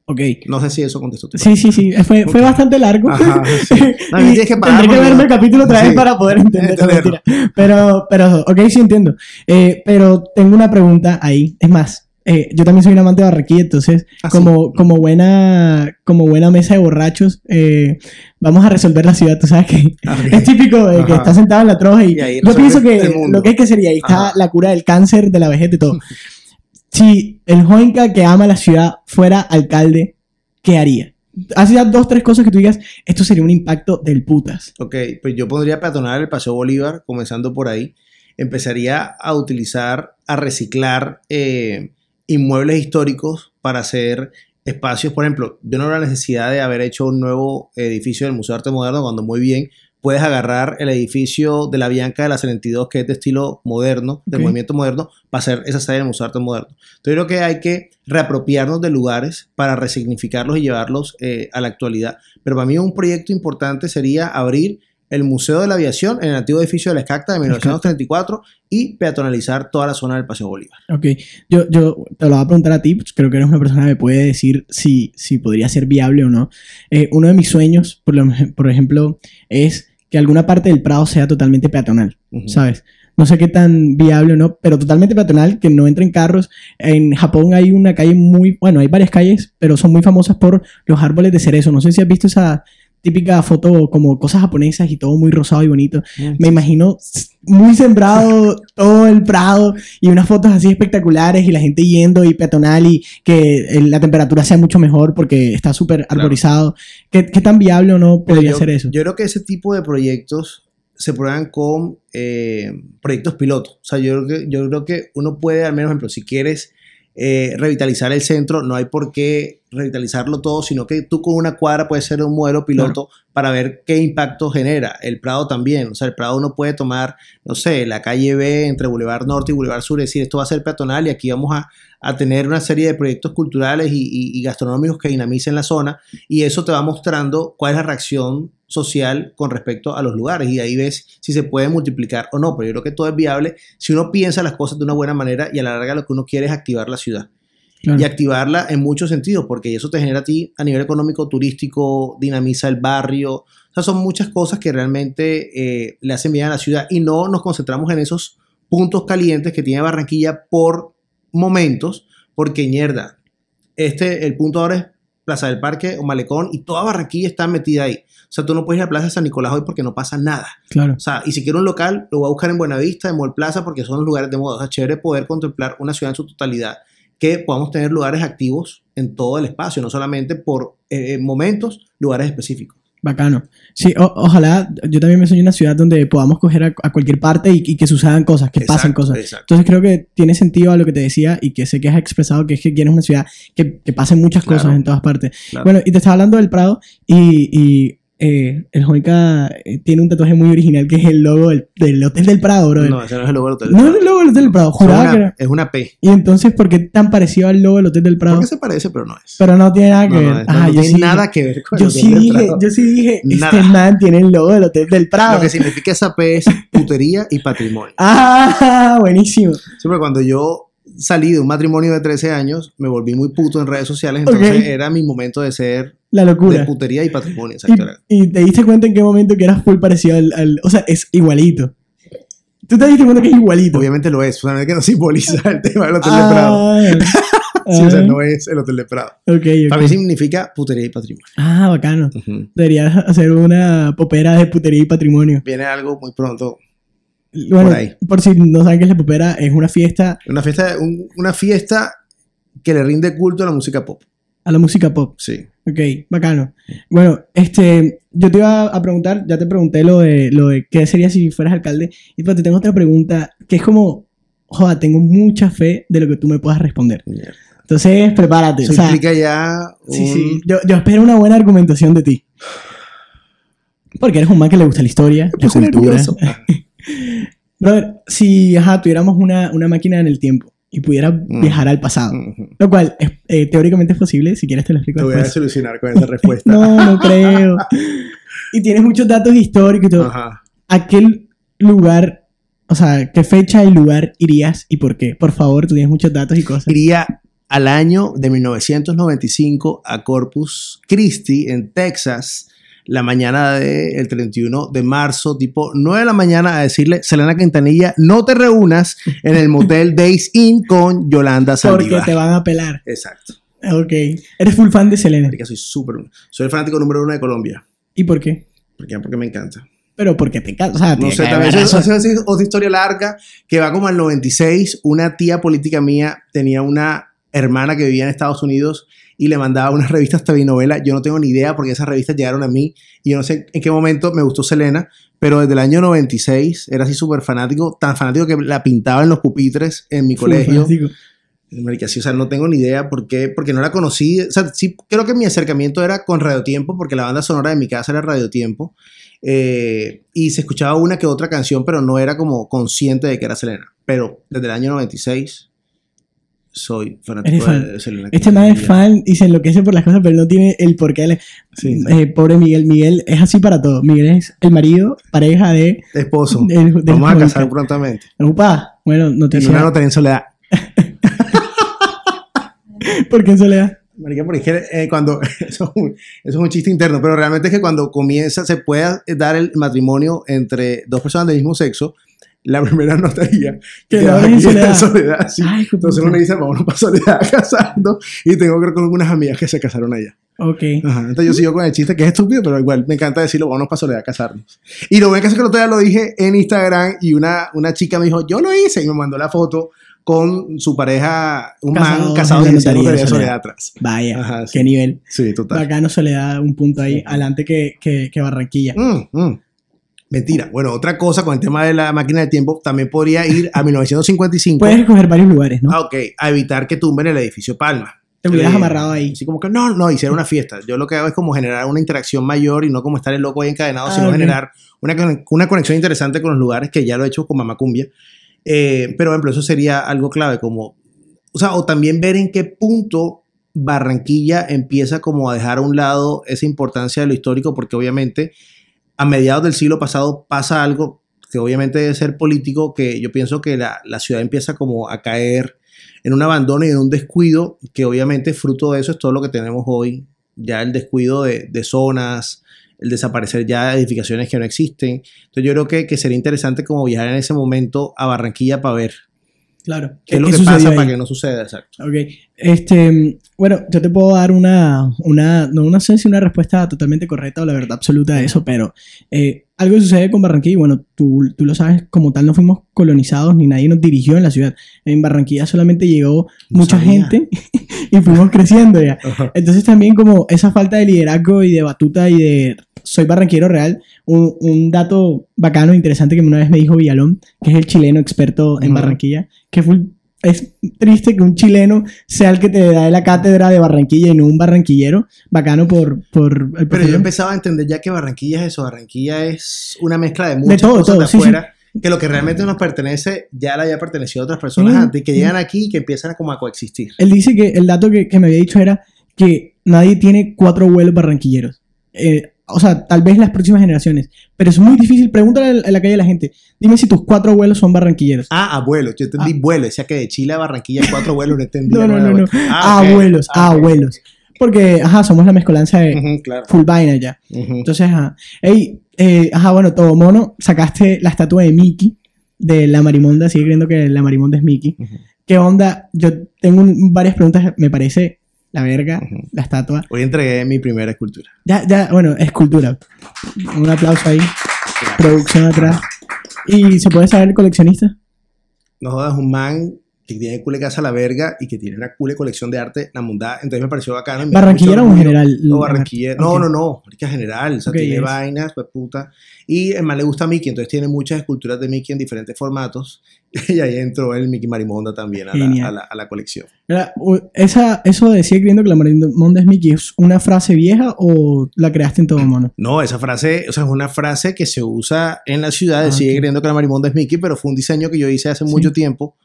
Ok. No sé si eso contestó Sí, sí, sí. Fue, bastante largo. Ajá, sí. No, tienes que parar tendré que verme el capítulo otra vez Sí. para poder Entenderlo. Pero, pero, ok, sí entiendo. Eh, pero tengo una pregunta ahí. Es más, eh, yo también soy un amante de Barranquilla, entonces, Ah, sí. como, como, buena, como buena mesa de borrachos, eh, vamos a resolver la ciudad. Tú sabes que Ah, es típico de que Ajá. está sentado en la troja y, Y yo pienso que mundo. lo que hay que y ahí está Ajá. la cura del cáncer, de la vejez, de todo. si el Joinca que ama la ciudad fuera alcalde, ¿qué haría? Así dos, tres cosas que tú digas, esto sería un impacto del putas. Ok, pues yo pondría peatonal el Paseo Bolívar, comenzando por ahí. Empezaría a utilizar, a reciclar eh, inmuebles históricos para hacer espacios. Por ejemplo, yo no veo la necesidad de haber hecho un nuevo edificio del Museo de Arte Moderno cuando muy bien puedes agarrar el edificio de la Bianca de la 72, que es de estilo moderno, del movimiento moderno, para hacer esa sede del Museo de Arte Moderno. Entonces, yo creo que hay que reapropiarnos de lugares para resignificarlos y llevarlos eh, a la actualidad. Pero para mí un proyecto importante sería abrir el Museo de la Aviación en el antiguo edificio de la Escacta de 1934 y peatonalizar toda la zona del Paseo Bolívar. Ok, yo, yo te lo voy a preguntar a ti, pues creo que eres una persona que me puede decir si, si podría ser viable o no. Eh, uno de mis sueños, por, lo- por ejemplo, es que alguna parte del Prado sea totalmente peatonal. ¿sabes? No sé qué tan viable o no, pero totalmente peatonal, que no entren carros. En Japón hay una calle muy, bueno, hay varias calles, pero son muy famosas por los árboles de cerezo. No sé si has visto esa típica foto como cosas japonesas y todo muy rosado y bonito. Me imagino muy sembrado todo el Prado y unas fotos así espectaculares y la gente yendo y peatonal y que la temperatura sea mucho mejor porque está súper Claro. arborizado. ¿Qué, qué tan viable o no podría yo, ser eso? Yo creo que ese tipo de proyectos se prueban con eh, proyectos pilotos. O sea, yo creo, que, yo creo que uno puede, al menos, por ejemplo, si quieres eh, revitalizar el centro, no hay por qué revitalizarlo todo, sino que tú con una cuadra puedes ser un modelo piloto para ver qué impacto genera. El Prado también. O sea, el Prado uno puede tomar, no sé, la calle B entre Boulevard Norte y Boulevard Sur y decir, esto va a ser peatonal y aquí vamos a, a tener una serie de proyectos culturales y, y- y gastronómicos que dinamicen la zona y eso te va mostrando cuál es la reacción social con respecto a los lugares y ahí ves si se puede multiplicar o no, pero yo creo que todo es viable si uno piensa las cosas de una buena manera y a la larga lo que uno quiere es activar la ciudad Claro. y activarla en muchos sentidos porque eso te genera a ti a nivel económico, turístico, dinamiza el barrio, o sea, son muchas cosas que realmente eh, le hacen bien a la ciudad y no nos concentramos en esos puntos calientes que tiene Barranquilla por momentos, porque mierda, este, el punto ahora es Plaza del Parque o Malecón y toda Barranquilla está metida ahí. O sea, tú no puedes ir a Plaza de San Nicolás hoy porque no pasa nada. Claro. O sea, y si quiero un local, lo voy a buscar en Buenavista, en Mall Plaza, porque son los lugares de moda. O sea, chévere poder contemplar una ciudad en su totalidad, que podamos tener lugares activos en todo el espacio, no solamente por eh, momentos, lugares específicos. Bacano. Sí, o- ojalá yo también me sueño una ciudad donde podamos coger a, a cualquier parte y, y que sucedan cosas, que pasen cosas. Exacto. Entonces creo que tiene sentido a lo que te decía y que sé que has expresado que es que quieres una ciudad que, que pasen muchas Claro. cosas en todas partes. Claro. Bueno, y te estaba hablando del Prado y, y, eh, el Joica eh, tiene un tatuaje muy original que es el logo del, del Hotel del Prado, bro. no, ese no es el logo del hotel. No es el logo del Hotel del Prado, juraba una- que era. es una P. Y entonces, ¿por qué tan parecido al logo del Hotel del Prado? Porque se parece, pero no es. Pero no tiene nada que no, ver. no, Ajá, tiene sí nada dije- que ver con el Yo Hotel sí del dije, Prado. yo sí dije, Nada. este man tiene el logo del Hotel del Prado. Lo que significa esa P es putería y patrimonio. Ah, buenísimo. Siempre cuando yo salí de un matrimonio de 13 años, me volví muy puto en redes sociales, entonces era mi momento de ser La de locura. putería y patrimonio. Y, y te diste cuenta en qué momento que eras full parecido al, al- O sea, es igualito. Tú te diste cuenta que es igualito. Obviamente lo es, solamente que no simboliza el tema del Hotel de Prado. Ah, Sí, o sea, ah, no es el Hotel de Prado. ok, ok. Para mí significa putería y patrimonio. Ah, bacano. Ujú. Deberías hacer una popera de putería y patrimonio. Viene algo muy pronto. Bueno, Por ahí. por si no saben qué es la popera, es una fiesta Una fiesta, un- una fiesta que le rinde culto a la música pop. a la música pop. Sí. Ok, bacano. Bueno, este, yo te iba a preguntar, ya te pregunté lo de, lo de qué sería si fueras alcalde, y pues te tengo otra pregunta que es como, joda, tengo mucha fe de lo que tú me puedas responder. Mierda. Entonces, prepárate. Eso o sea, implica ya un... sí, sí, yo, yo espero una buena argumentación de ti. Porque eres un man que le gusta la historia, la cultura. Brother, si ajá, tuviéramos una, una máquina en el tiempo y pudiera Mm. viajar al pasado, Ujú. lo cual es- eh, teóricamente es posible, si quieres te lo explico Te voy a solucionar con esa respuesta. No, no creo. Y tienes muchos datos históricos y todo. Ajá. ¿A qué lugar, o sea, qué fecha y lugar irías y por qué? Por favor, tú tienes muchos datos y cosas. Iría al año de 1995 a Corpus Christi, en Texas, la mañana del 31 de marzo, tipo 9 de la mañana, a decirle, Selena Quintanilla, no te reúnas en el motel Days Inn con Yolanda Porque Saldívar. te van a pelar. Exacto. Ok. Eres full fan de Selena. Marica, soy súper... Soy el fanático número uno de Colombia. ¿Y por qué? Porque, porque me encanta. Pero porque te encanta. O sea, No sé, también eso es otra historia larga que va como al 96. Una tía política mía tenía una hermana que vivía en Estados Unidos y le mandaba unas revistas telenovela. Yo no tengo ni idea porque esas revistas llegaron a mí y yo no sé en qué momento me gustó Selena, pero desde el año 96 era así súper fanático, tan fanático que la pintaba en los pupitres en mi colegio. Fantástico. Marica, sí, o sea, no tengo ni idea por qué, porque no la conocí. O sea, sí, creo que mi acercamiento era con Radio Tiempo, porque la banda sonora de mi casa era Radio Tiempo. eh, y se escuchaba una que otra canción, pero no era como consciente de que era Selena. Pero desde el año 96 soy fanático de Selena. Este man es fan y se enloquece por las cosas, pero no tiene el porqué. Le- Sí, Eh, pobre Miguel. Miguel es así para todo. Miguel es el marido, pareja de. esposo. de- de- Vamos a casar prontamente. Upa, bueno, En noticia. una nota en soledad. ¿Por qué en soledad? Marica, porque eh, cuando. Eso es, un, eso es un chiste interno, pero realmente es que cuando comienza, se puede dar el matrimonio entre dos personas del mismo sexo, la primera notaría Que que la en soledad. soledad. sí. Ay, de Entonces uno dice, vámonos para soledad casando. Y tengo que ver con algunas amigas que se casaron allá. Ok. Ajá. Entonces yo sigo con el chiste que es estúpido, pero igual me encanta decirlo, vámonos para soledad casarnos. Y lo bueno que es que el otro día lo dije en Instagram y una, una chica me dijo, yo lo hice y me mandó la foto con su pareja, un man casado la diciendo que notaría de había Soledad. soledad atrás. Vaya, Ajá, sí. qué nivel. Sí, total. Bacano Soledad, un punto ahí, adelante que, que, que Barranquilla. Mm, mm. Mentira. Bueno, otra cosa con el tema de la máquina del tiempo, también podría ir a 1955. Puedes escoger varios lugares, ¿no? Ah, ok, a evitar que tumben el edificio Palma. Te hubieras Eh, amarrado ahí. Así como que no, no, hiciera una fiesta. Yo lo que hago es como generar una interacción mayor y no como estar el loco ahí encadenado, Ah, sino generar una, una conexión interesante con los lugares que ya lo he hecho con Mamacumbia. Eh, pero, por ejemplo, eso sería algo clave, como, o sea, o también ver en qué punto Barranquilla empieza como a dejar a un lado esa importancia de lo histórico, porque obviamente a mediados del siglo pasado pasa algo que obviamente debe ser político, que yo pienso que la, la ciudad empieza como a caer en un abandono y en un descuido, que obviamente fruto de eso es todo lo que tenemos hoy, ya el descuido de, de zonas, el desaparecer ya de edificaciones que no existen. Entonces yo creo que, que sería interesante como viajar en ese momento a Barranquilla para ver Claro. qué es lo ¿Qué que pasa ahí? para que no suceda, exacto. Ok. Este, bueno, yo te puedo dar una, una, no, no sé si una respuesta totalmente correcta o la verdad absoluta de eso, pero eh, algo sucede con Barranquilla y bueno, tú, tú lo sabes, como tal no fuimos colonizados ni nadie nos dirigió en la ciudad. En Barranquilla solamente llegó No mucha sabía. gente y fuimos creciendo ya. Entonces también como esa falta de liderazgo y de batuta y de soy barranquero real, un, un dato bacano, interesante que una vez me dijo Villalón, que es el chileno experto en. Barranquilla, que fue, es triste que un chileno sea el que te da la cátedra de Barranquilla y no un barranquillero, bacano por, por el Pero yo empezaba a entender ya que Barranquilla es eso, Barranquilla es una mezcla de muchas todo, cosas todo, de sí, afuera, que lo que realmente nos pertenece ya le había pertenecido a otras personas Mm, antes, que llegan aquí y que empiezan a como a coexistir. Él dice que el dato que, que me había dicho era que nadie tiene cuatro vuelos barranquilleros. Eh, o sea, tal vez las próximas generaciones. Pero es muy difícil. Pregúntale en la calle a la gente. Dime si tus cuatro abuelos son barranquilleros. Ah, abuelos, yo entendí vuelo, decía que de Chile a Barranquilla cuatro vuelos, no entendí. No, no, no, no. Ah, abuelos, Ah, abuelos. Porque, ajá, somos la mezcolanza de claro. full vaina ya. Entonces, ajá. Ey, eh, ajá, bueno, todo mono, sacaste la estatua de Mickey, de la marimonda, sigue creyendo que la marimonda es Mickey. ¿Qué onda? Yo tengo un- varias preguntas, me parece la verga, la estatua. Hoy entregué mi primera escultura. Ya, ya, bueno, escultura. Un aplauso ahí, producción atrás. ¿Y se puede saber el coleccionista? No jodas, un man que tiene cule casa a la verga y que tiene una cule colección de arte la mundada. Entonces me pareció bacano. me dio ¿Barranquillero mucho o en general? No, barranquillero. No, Ok. no, no. Marica general. O sea, Ok, tiene es. vainas, pues puta. Y el man le gusta a Mickey, entonces tiene muchas esculturas de Mickey en diferentes formatos. Y ahí entró el Mickey Marimonda también a la, a la- a la colección. U- Esa, ¿Eso de sigue creyendo que la marimonda es Mickey es una frase vieja o la creaste en todo mono? No, esa frase, o sea, es una frase que se usa en la ciudad, Ah, sigue creyendo que la marimonda es Mickey, pero fue un diseño que yo hice hace Sí. mucho tiempo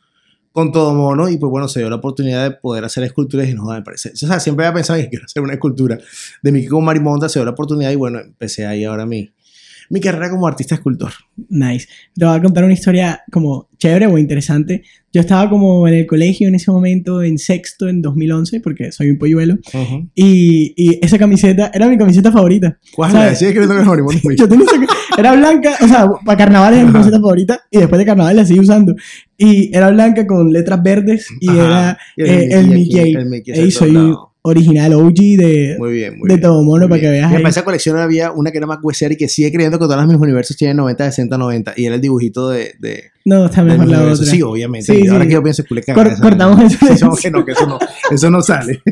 con todo mono y pues bueno, se dio la oportunidad de poder hacer esculturas y no, me parece. O sea, siempre había pensado que quiero hacer una escultura de Mickey con marimonda, se dio la oportunidad y bueno, empecé ahí ahora mi, mi carrera como artista escultor. Nice. Te voy a contar una historia como chévere o interesante. Yo estaba como en el colegio en ese momento, en sexto, en 2011, porque soy un polluelo. Y, y esa camiseta era mi camiseta favorita. ¿Cuál? La creyendo que Mickey. Yo tenía esa, era blanca, o sea, para carnaval era mi camiseta favorita y después de carnaval la seguí usando. Y era blanca con letras verdes y Ajá. era Y eh, el Mickey. aquí, el Mickey Ey, hacia soy. Original OG de, Muy bien, muy de bien. todo mono Muy para que veas. Mira, ahí. para esa colección había una que era más y que sigue creyendo que todas las mismos universos tienen 90, 60, 90. Y era el dibujito de. de No, está mejor la universo. otra. Sí, obviamente. Sí, Y ahora que yo pienso, culé Cor- cortamos eso. eso. que no, que eso no, eso no sale.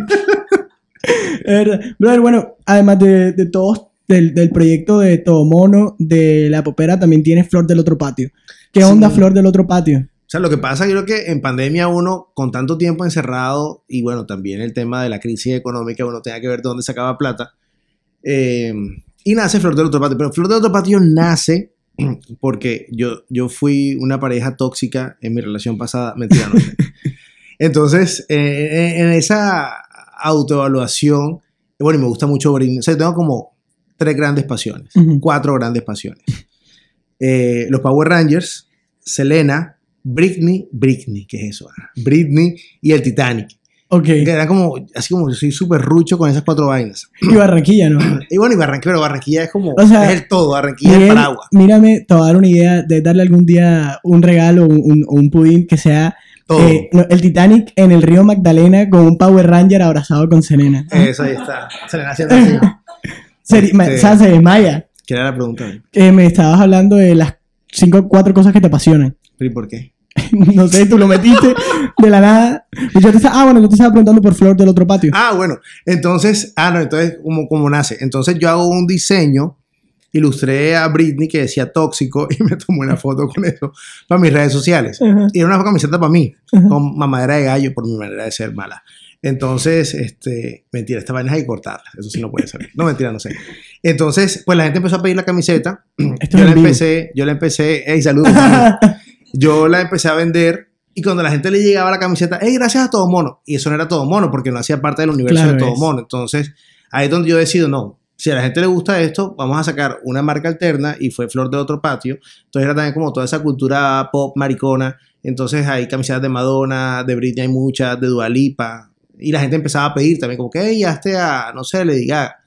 Es verdad. Brother, bueno, además de, de todos, del, del proyecto de Todo Mono, de la popera, también tiene Flor del Otro Patio. ¿Qué Sí. onda Flor del Otro Patio? O sea, lo que pasa, yo creo que en pandemia uno, con tanto tiempo encerrado, y bueno, también el tema de la crisis económica, uno tenía que ver de dónde sacaba plata. eh, y nace Flor del Otro Patio. Pero Flor del Otro Patio nace porque yo, yo fui una pareja tóxica en mi relación pasada. Mentira, no sé. Entonces, eh, en esa autoevaluación, bueno, y me gusta mucho Britney. O sea, tengo como tres grandes pasiones, Ujú. cuatro grandes pasiones. Eh, los Power Rangers, Selena, Britney, Britney, ¿qué es eso? Ah, Britney y el Titanic. Ok. Era como, así como yo soy súper rucho con esas cuatro vainas. Y Barranquilla, ¿no? Y bueno, y Barranquilla, pero Barranquilla es como, O sea, es el todo, Barranquilla es el paraguas. mírame, te voy a dar una idea de darle algún día un regalo o un, pudín que sea Todo. eh, el Titanic en el río Magdalena con un Power Ranger abrazado con Selena. Eso ahí está. Selena haciendo así. Seri- este- o sea, se desmaya. ¿Qué era la pregunta? Eh, me estabas hablando de las cinco, cuatro cosas que te apasionan. ¿Pero y por qué? no sé, tú lo metiste de la nada. Y yo te estaba- ah, bueno, yo te estaba preguntando por Flor del otro patio. Ah, bueno, entonces, ah, no, entonces, como, como nace. Entonces yo hago un diseño, ilustré a Britney que decía tóxico y me tomé una foto con eso para mis redes sociales. Ajá, Y era una camiseta para mí, con mamadera de gallo por mi manera de ser mala. Entonces, este, mentira, esta vaina hay que cortarla, eso sí no puede ser. No, mentira, no sé. Entonces, pues la gente empezó a pedir la camiseta. Esto yo la empecé, yo la empecé, hey, saludos. yo la empecé a vender y cuando la gente le llegaba la camiseta, hey, gracias a Todo Mono. Y eso no era Todo Mono porque no hacía parte del universo Claro de Todo es. Mono. Entonces, ahí es donde yo decido, no, si a la gente le gusta esto, vamos a sacar una marca alterna y fue Flor de Otro Patio. Entonces era también como toda esa cultura pop maricona. Entonces hay camisetas de Madonna, de Britney hay muchas, de Dualipa. Y la gente empezaba a pedir también como que, hey, hazte a, no sé, le diga.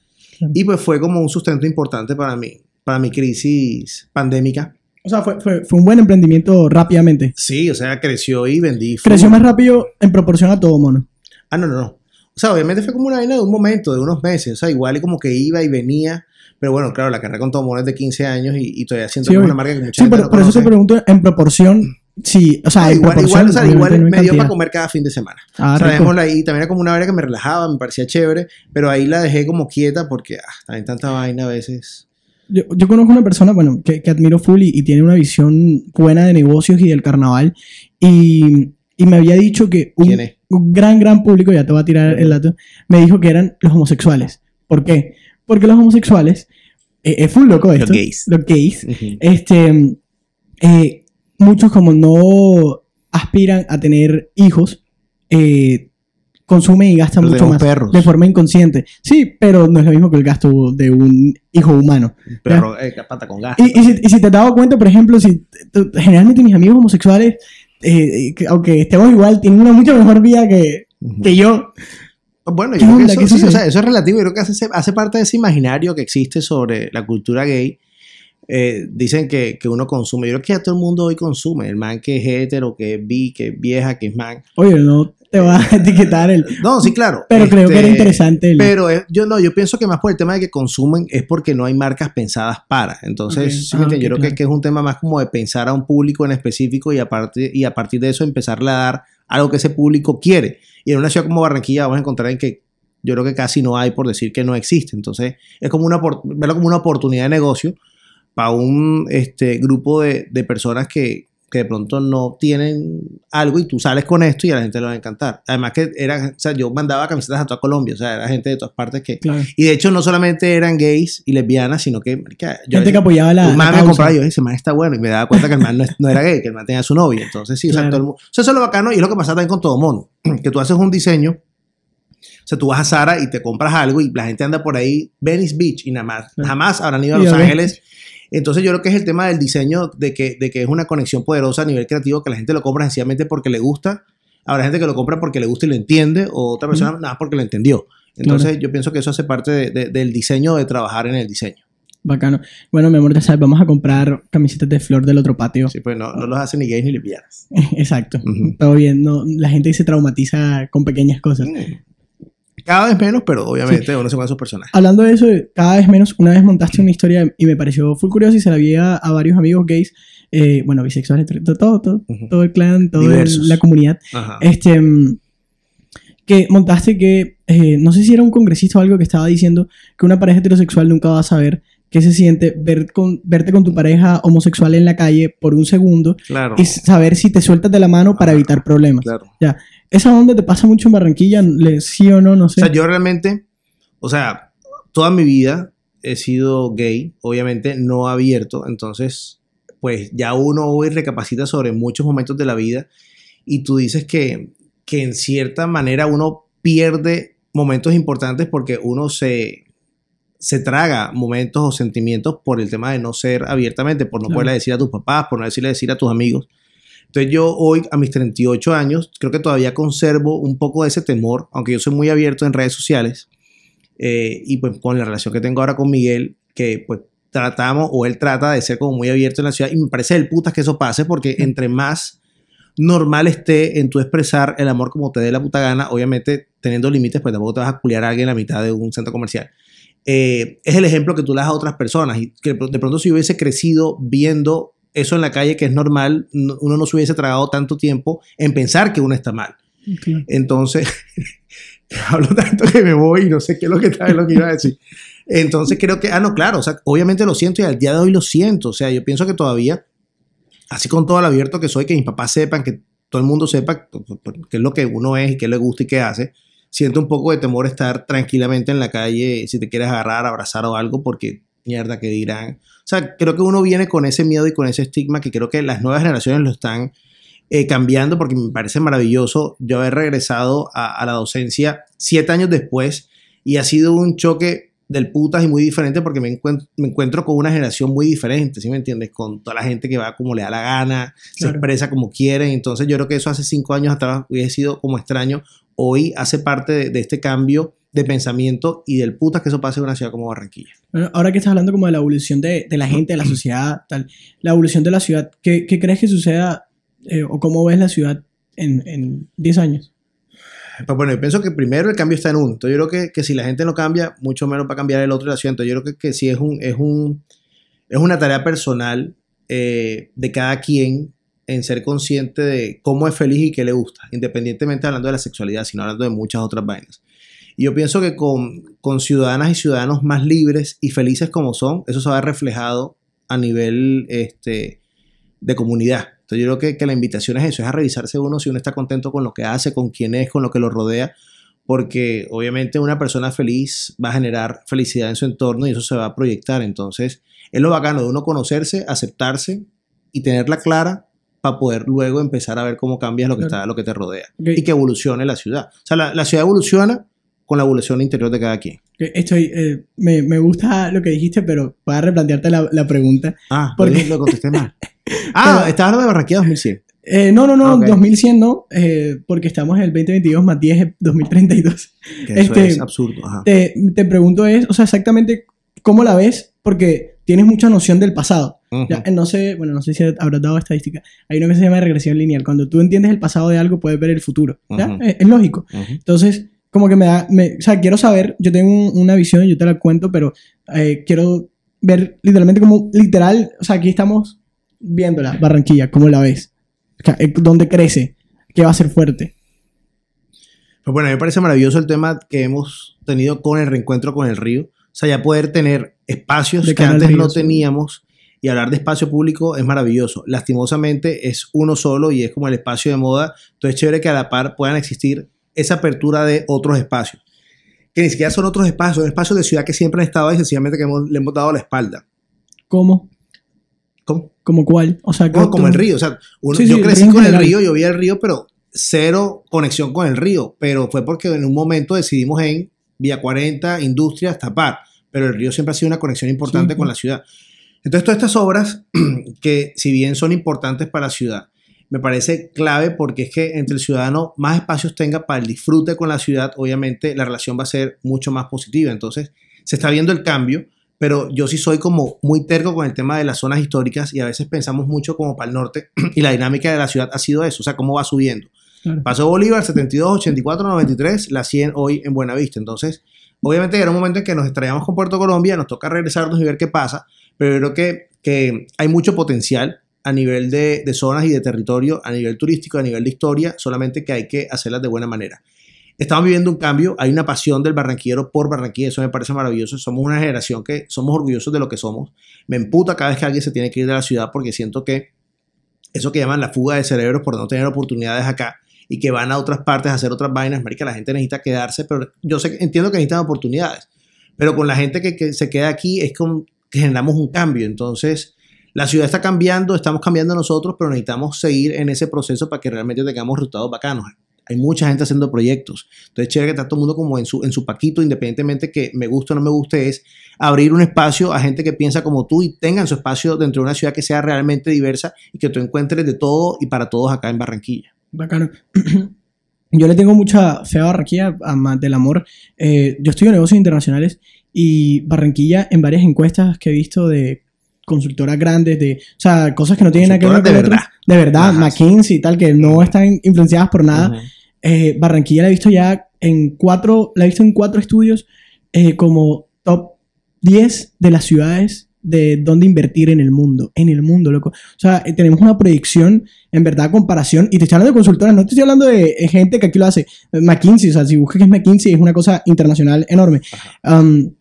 Y pues fue como un sustento importante para mí, para mi crisis pandémica. O sea, fue, fue, fue un buen emprendimiento rápidamente. Sí, o sea, creció y vendí. Creció más rápido en proporción a todo mono. Ah, no, no, no. O sea, obviamente fue como una vaina de un momento, de unos meses. O sea, igual y como que iba y venía. Pero bueno, claro, la carrera con Tomono es de 15 años y, y todavía siento Sí, obvio. una marca que mucha Sí, gente pero no por eso te conoce. pregunto en proporción. Sí, o sea, Ah, igual, igual, o sea, igual me dio para comer cada fin de semana. Ah, o sea, ahí. También era como una vaina que me relajaba, me parecía chévere, pero ahí la dejé como quieta porque ah, también tanta vaina a veces. Yo, yo conozco una persona, bueno, que, que admiro full y, y tiene una visión buena de negocios y del carnaval. Y, y me había dicho que un, un gran, gran público, ya te voy a tirar el dato, me dijo que eran los homosexuales. ¿Por qué? Porque los homosexuales, eh, es full loco esto. gays. Los gays. Este, eh, muchos como no aspiran a tener hijos, eh, consumen y gastan Pero mucho más perros. de forma inconsciente. Sí, pero no es lo mismo que el gasto de un hijo humano. Perro, eh, pata con gas. Y, y si, y si te has dado cuenta, por ejemplo, si generalmente mis amigos homosexuales, eh, que aunque estemos igual, tienen una mucho mejor vida que, que yo. Bueno, ¿Qué yo creo que onda? eso, ¿Qué sí, o sucede? sea, eso es relativo. Yo creo que hace, hace parte de ese imaginario que existe sobre la cultura gay. Eh, dicen que, que uno consume. Yo creo que ya todo el mundo hoy consume. El man que es hetero, que es bi, que es vieja, que es man. Oye, no te va a etiquetar el... No, sí, claro. Pero creo que era Este, interesante el... Pero eh, yo no, yo pienso que más por el tema de que consumen es porque no hay marcas pensadas para. Entonces, Ok. ¿sí me Ah, yo creo que, claro. que es un tema más como de pensar a un público en específico y a, partir, y a partir de eso empezarle a dar algo que ese público quiere. Y en una ciudad como Barranquilla vamos a encontrar en que yo creo que casi no hay por decir que no existe. Entonces, es como una, verlo como una oportunidad de negocio para un este, grupo de, de personas que, que de pronto no tienen algo y tú sales con esto y a la gente le va a encantar. Además que era, o sea, yo mandaba camisetas a toda Colombia, o sea, era gente de todas partes que... Claro. Y de hecho no solamente eran gays y lesbianas, sino que... yo Gente que apoyaba la, un la man me compraba y yo, ese man está bueno. Y me daba cuenta que el man no, era gay, que el man tenía su novia. Entonces, sí, o sea, todo el mundo. O sea, eso es lo bacano y es lo que pasa también con todo mono. Que tú haces un diseño, o sea, tú vas a Zara y te compras algo y la gente anda por ahí, Venice Beach, y nada más, jamás habrán ido a Los. Ángeles. Entonces, yo creo que es el tema del diseño, de que, de que es una conexión poderosa a nivel creativo, que la gente lo compra sencillamente porque le gusta. Habrá gente que lo compra porque le gusta y lo entiende, o otra persona nada más porque lo entendió. Entonces, yo pienso que eso hace parte de- de- del diseño, de trabajar en el diseño. Bacano. Bueno, mi amor, ya sabes, vamos a comprar camisetas de flor del otro patio. Sí, pues no, no los hacen ni gays ni lesbianas. Exacto. Todo bien. No, la gente se traumatiza con pequeñas cosas. Mm. Cada vez menos, pero obviamente uno se a esos personajes. Hablando de eso, cada vez menos, una vez montaste una historia y me pareció full curioso y se la vi a, a varios amigos gays, eh, bueno, bisexuales, todo, todo, todo, Ujú. todo el clan, toda la comunidad. Ajá. Este, mm, que montaste que, eh, no sé si era un congresista o algo que estaba diciendo que una pareja heterosexual nunca va a saber qué se siente ver con, verte con tu pareja homosexual en la calle por un segundo Claro. y saber si te sueltas de la mano para evitar problemas. Claro. ¿Esa onda te pasa mucho en Barranquilla? ¿Le- ¿Sí o no? No O sé. sea, yo realmente, o sea, toda mi vida he sido gay, obviamente no abierto, entonces, pues ya uno hoy recapacita sobre muchos momentos de la vida y tú dices que, que en cierta manera uno pierde momentos importantes porque uno se, se traga momentos o sentimientos por el tema de no ser abiertamente, por no Claro. poderle decir a tus papás, por no decirle decir a tus amigos. Entonces yo hoy, a mis 38 años, creo que todavía conservo un poco de ese temor, aunque yo soy muy abierto en redes sociales. eh, y pues con la relación que tengo ahora con Miguel, que pues tratamos, o él trata de ser como muy abierto en la ciudad, y me parece el putas que eso pase, porque entre más normal esté en tu expresar el amor como te dé la puta gana, obviamente teniendo límites, pues tampoco te vas a culiar a alguien en la mitad de un centro comercial. Eh, es el ejemplo que tú le das a otras personas y que de pronto si hubiese crecido viendo eso en la calle que es normal, no- uno no se hubiese tragado tanto tiempo en pensar que uno está mal. Claro. Entonces, hablo tanto que me voy y no sé qué es lo que, lo que iba a decir. Entonces creo que, ah, no, claro, o sea, obviamente lo siento y al día de hoy lo siento. O sea, yo pienso que todavía, así con todo lo abierto que soy, que mis papás sepan, que todo el mundo sepa qué es lo que uno es y qué le gusta y qué hace, siento un poco de temor estar tranquilamente en la calle si te quieres agarrar, abrazar o algo, porque mierda, que dirán. O sea, creo que uno viene con ese miedo y con ese estigma que creo que las nuevas generaciones lo están eh, cambiando porque me parece maravilloso yo haber regresado a, a la docencia siete años después y ha sido un choque del putas y muy diferente porque me, encuent- me encuentro con una generación muy diferente, ¿sí me entiendes? Con toda la gente que va como le da la gana, se Claro. expresa como quiere. Entonces yo creo que eso hace cinco años atrás hubiese sido como extraño. Hoy hace parte de, de este cambio de pensamiento y del putas que eso pase en una ciudad como Barranquilla. Bueno, ahora que estás hablando como de la evolución de, de la gente, de la sociedad, tal, la evolución de la ciudad, ¿qué, qué crees que suceda eh, o cómo ves la ciudad en, en 10 años? Pues bueno, yo pienso que primero el cambio está en uno. Entonces yo creo que, que si la gente no cambia, mucho menos va a cambiar el otro de la ciudad. Entonces yo creo que, que sí es, un, es, un, es una tarea personal eh, de cada quien en ser consciente de cómo es feliz y qué le gusta, independientemente hablando de la sexualidad, sino hablando de muchas otras vainas. Y yo pienso que con, con ciudadanas y ciudadanos más libres y felices como son, eso se va a reflejado a nivel este, de comunidad. Entonces yo creo que, que la invitación es eso, es a revisarse uno si uno está contento con lo que hace, con quién es, con lo que lo rodea, porque obviamente una persona feliz va a generar felicidad en su entorno y eso se va a proyectar. Entonces es lo bacano de uno conocerse, aceptarse y tenerla clara para poder luego empezar a ver cómo cambias lo que, está, lo que te rodea y que evolucione la ciudad. O sea, la, la ciudad evoluciona con la evolución interior de cada quien. Estoy, eh, me, me gusta lo que dijiste, pero voy a replantearte la, la pregunta. Ah, ¿Por porque lo contesté mal. Ah, Pero- estaba hablando de Barranquilla 2100. Eh, no, no, no, Ah, ok. 2100 no, eh, porque estamos en el 2022 más 10 es 2032. Que eso Este, es absurdo. Ajá. Te, te pregunto es, o sea, exactamente cómo la ves, porque tienes mucha noción del pasado. Ujú. Ya, eh, no sé, bueno, no sé si habrás dado estadística. Hay uno que se llama regresión lineal. Cuando tú entiendes el pasado de algo, puedes ver el futuro. ¿ya? Ujú. Eh, es lógico. Ujú. Entonces, como que me da, me- o sea, quiero saber, yo tengo un- una visión, yo te la cuento, pero eh, quiero ver literalmente como, literal, o sea, aquí estamos viéndola, Barranquilla, ¿cómo la ves? O sea, eh, ¿Dónde crece? ¿Qué va a ser fuerte? Pues bueno, a mí me parece maravilloso el tema que hemos tenido con el reencuentro con el río. O sea, ya poder tener espacios De que antes no teníamos y hablar de espacio público es maravilloso. Lastimosamente es uno solo y es como el espacio de moda. Entonces es chévere que a la par puedan existir esa apertura de otros espacios. Que ni siquiera son otros espacios, son espacios de ciudad que siempre han estado ahí, sencillamente que hemos- le hemos dado la espalda. ¿Cómo? ¿Cómo? ¿Como cuál? O sea, Como, el río. O sea, uno- Sí, sí, yo crecí con el río, yo vi el río, pero cero conexión con el río. Pero fue porque en un momento decidimos en Vía 40, Industrias, tapar. Pero el río siempre ha sido una conexión importante Sí. con la ciudad. Entonces, todas estas obras, que si bien son importantes para la ciudad, me parece clave porque es que entre el ciudadano más espacios tenga para el disfrute con la ciudad, obviamente la relación va a ser mucho más positiva. Entonces, se está viendo el cambio, pero yo sí soy como muy terco con el tema de las zonas históricas y a veces pensamos mucho como para el norte y la dinámica de la ciudad ha sido eso, o sea, cómo va subiendo. Claro. Pasó Bolívar 72, 84, 93, la 100 hoy en Buenavista. Entonces, obviamente era un momento en que nos extraíamos con Puerto Colombia, nos toca regresarnos y ver qué pasa, pero creo que, que hay mucho potencial a nivel de, zonas y de territorio, a nivel turístico, a nivel de historia, solamente que hay que hacerlas de buena manera. Estamos viviendo un cambio, hay una pasión del barranquillero por Barranquilla, eso me parece maravilloso. Somos una generación que somos orgullosos de lo que somos. Me emputa cada vez que alguien se tiene que ir de la ciudad porque siento que eso que llaman la fuga de cerebros por no tener oportunidades acá y que van a otras partes a hacer otras vainas, marica, la gente necesita quedarse, pero yo sé, entiendo que necesitan oportunidades, pero con la gente que, que se queda aquí es como que generamos un cambio, entonces la ciudad está cambiando, estamos cambiando nosotros, pero necesitamos seguir en ese proceso para que realmente tengamos resultados bacanos. Hay mucha gente haciendo proyectos. Entonces, chévere que está todo el mundo como en su, en su paquito, independientemente que me guste o no me guste, es abrir un espacio a gente que piensa como tú y tengan su espacio dentro de una ciudad que sea realmente diversa y que tú encuentres de todo y para todos acá en Barranquilla. Bacano. Yo le tengo mucha fe a Barranquilla, además del amor. Eh, yo estudio negocios internacionales y Barranquilla, en varias encuestas que he visto de consultoras grandes, de, o sea, cosas que no tienen nada que ver con de otras, verdad. de verdad, Ajá, McKinsey y tal, que no están influenciadas por nada. Eh, Barranquilla la he visto ya en cuatro, la he visto en cuatro estudios eh, como top 10 de las ciudades de dónde invertir en el mundo, en el mundo, loco. O sea, eh, tenemos una proyección, en verdad, comparación, y te estoy hablando de consultoras, no te estoy hablando de gente que aquí lo hace. McKinsey, o sea, si buscas que es McKinsey, es una cosa internacional enorme. Um,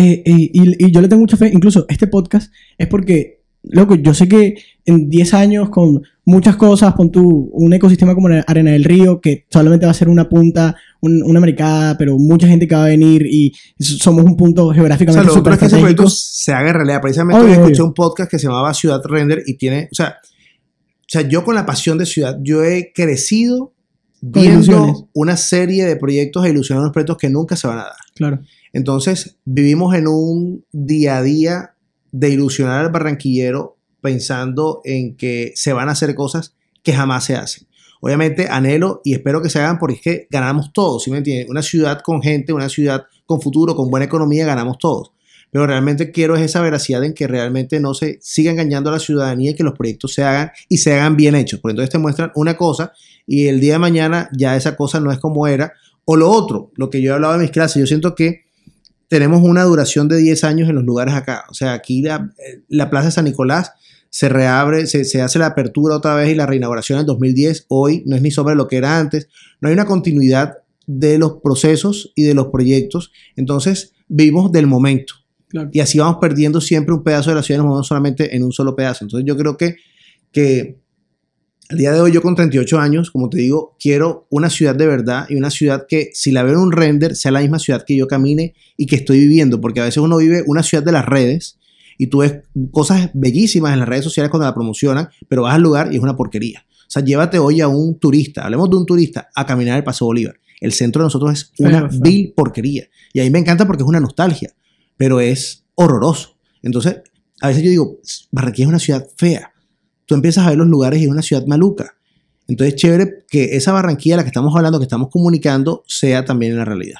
eh, eh, y, y yo le tengo mucha fe, incluso este podcast es porque, loco, yo sé que en 10 años con muchas cosas, con tu, un ecosistema como la Arena del Río, que solamente va a ser una punta, un- una maricada, pero mucha gente que va a venir y somos un punto O sea, geográficamente lo es que ese proyecto se haga en realidad. Precisamente Obvio, escuché obvio. un podcast que se llamaba Ciudad Render y tiene, o sea, o sea, yo con la pasión de ciudad, yo he crecido viendo una serie de proyectos e ilusionando unos proyectos que nunca se van a dar. Claro. Entonces, vivimos en un día a día de ilusionar al barranquillero pensando en que se van a hacer cosas que jamás se hacen. Obviamente, anhelo y espero que se hagan porque es que ganamos todos, ¿sí me entiendes? Una ciudad con gente, una ciudad con futuro, con buena economía, ganamos todos. Pero realmente quiero es esa veracidad en que realmente no se siga engañando a la ciudadanía y que los proyectos se hagan y se hagan bien hechos. Porque entonces te muestran una cosa y el día de mañana ya esa cosa no es como era. O lo otro, lo que yo he hablado en mis clases, yo siento que tenemos una duración de 10 años en los lugares acá. O sea, aquí la, la Plaza de San Nicolás se reabre, se, se hace la apertura otra vez y la reinauguración en 2010. Hoy no es ni sobre lo que era antes. No hay una continuidad de los procesos y de los proyectos. Entonces, vivimos del momento. Claro. Y así vamos perdiendo siempre un pedazo de la ciudad y nos movemos solamente en un solo pedazo. Entonces, yo creo que, que al día de hoy, yo con 38 años, como te digo, quiero una ciudad de verdad y una ciudad que, si la veo en un render, sea la misma ciudad que yo camine y que estoy viviendo. Porque a veces uno vive una ciudad de las redes y tú ves cosas bellísimas en las redes sociales cuando la promocionan, pero vas al lugar y es una porquería. O sea, llévate hoy a un turista, hablemos de un turista, a caminar el Paso Bolívar. El centro de nosotros es una Feo, feo. vil porquería. Y a mí me encanta porque es una nostalgia, pero es horroroso. Entonces, a veces yo digo, Barranquilla es una ciudad fea. Tú empiezas a ver los lugares y es una ciudad maluca. Entonces, chévere que esa Barranquilla, la que estamos hablando, que estamos comunicando, sea también en la realidad.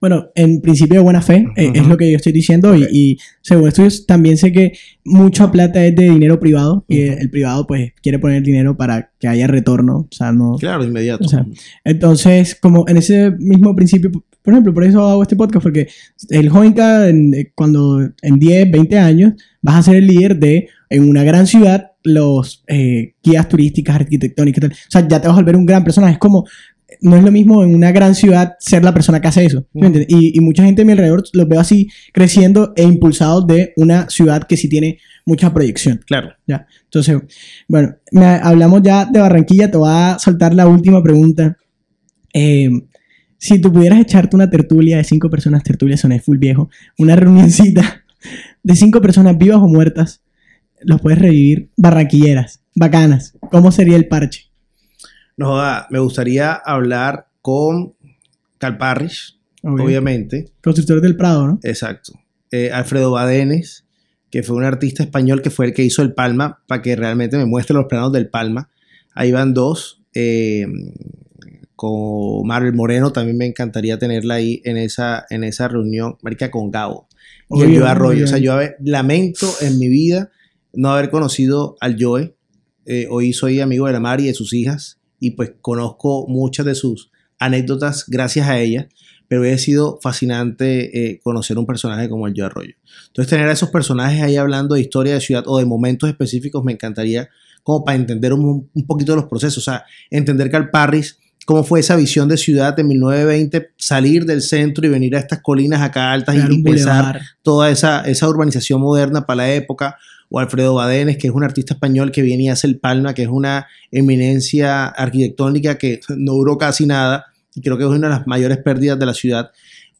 Bueno, en principio de buena fe, eh, es lo que yo estoy diciendo, y, y según estudios también sé que mucha plata es de dinero privado, y el privado pues quiere poner dinero para que haya retorno, o sea, no... Claro, inmediato. O sea, Entonces, como en ese mismo principio, por ejemplo, por eso hago este podcast, porque el Joinca, en- eh, cuando en 10, 20 años, vas a ser el líder de, en una gran ciudad, los eh, guías turísticas, arquitectónicas, tal. o sea, ya te vas a volver un gran personaje. Es como, no es lo mismo en una gran ciudad ser la persona que hace eso. ¿sí me Ujú. entiendes? Y, y mucha gente a mi alrededor los veo así, creciendo e impulsados de una ciudad que sí tiene mucha proyección. claro. Ya. Entonces, bueno, me- hablamos ya de Barranquilla. Te voy a soltar la última pregunta. Eh, si tú pudieras echarte una tertulia de cinco personas, tertulia soné full viejo, una reunioncita de cinco personas vivas o muertas, los puedes revivir barranquilleras, bacanas. ¿Cómo sería el parche? No, me gustaría hablar con Cal Parrish, obviamente. Constructor del Prado, ¿no? Exacto. Eh, Alfredo Badenes, que fue un artista español que fue el que hizo el Palma, para que realmente me muestre los planos del Palma. Ahí van dos. eh, con Marvel Moreno también me encantaría tenerla ahí en esa, en esa reunión, marica, con Gabo. Y el Arroyo. O sea, yo a ver, lamento en mi vida no haber conocido al Joe. Eh, hoy soy amigo de la Mari y de sus hijas. y pues conozco muchas de sus anécdotas gracias a ella, pero hubiera sido fascinante eh, conocer un personaje como el Joe Arroyo. Entonces tener a esos personajes ahí hablando de historia de ciudad o de momentos específicos me encantaría como para entender un, un poquito de los procesos, o sea, entender Cal Parris cómo fue esa visión de ciudad de 1920, salir del centro y venir a estas colinas acá altas y pensar bulevar. toda esa, esa urbanización moderna para la época, o Alfredo Badenes, que es un artista español que viene y hace el Palma, que es una eminencia arquitectónica que no duró casi nada, y creo que es una de las mayores pérdidas de la ciudad,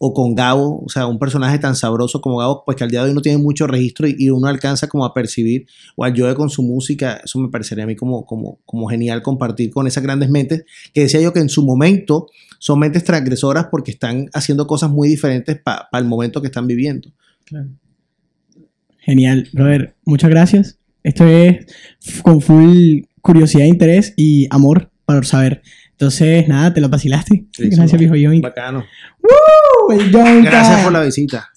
o con Gabo, o sea, un personaje tan sabroso como Gabo, pues que al día de hoy no tiene mucho registro y, uno alcanza como a percibir, o al Joe con su música, eso me parecería a mí como, como, como genial compartir con esas grandes mentes, que decía yo que en su momento son mentes transgresoras porque están haciendo cosas muy diferentes para el momento que están viviendo. Genial, brother. Muchas gracias. Esto es con full curiosidad, interés y amor para saber. Entonces, nada, te lo vacilaste. Sí, Gracias, viejo Yoink. Bacano. ¡Uh! El. Gracias por la visita.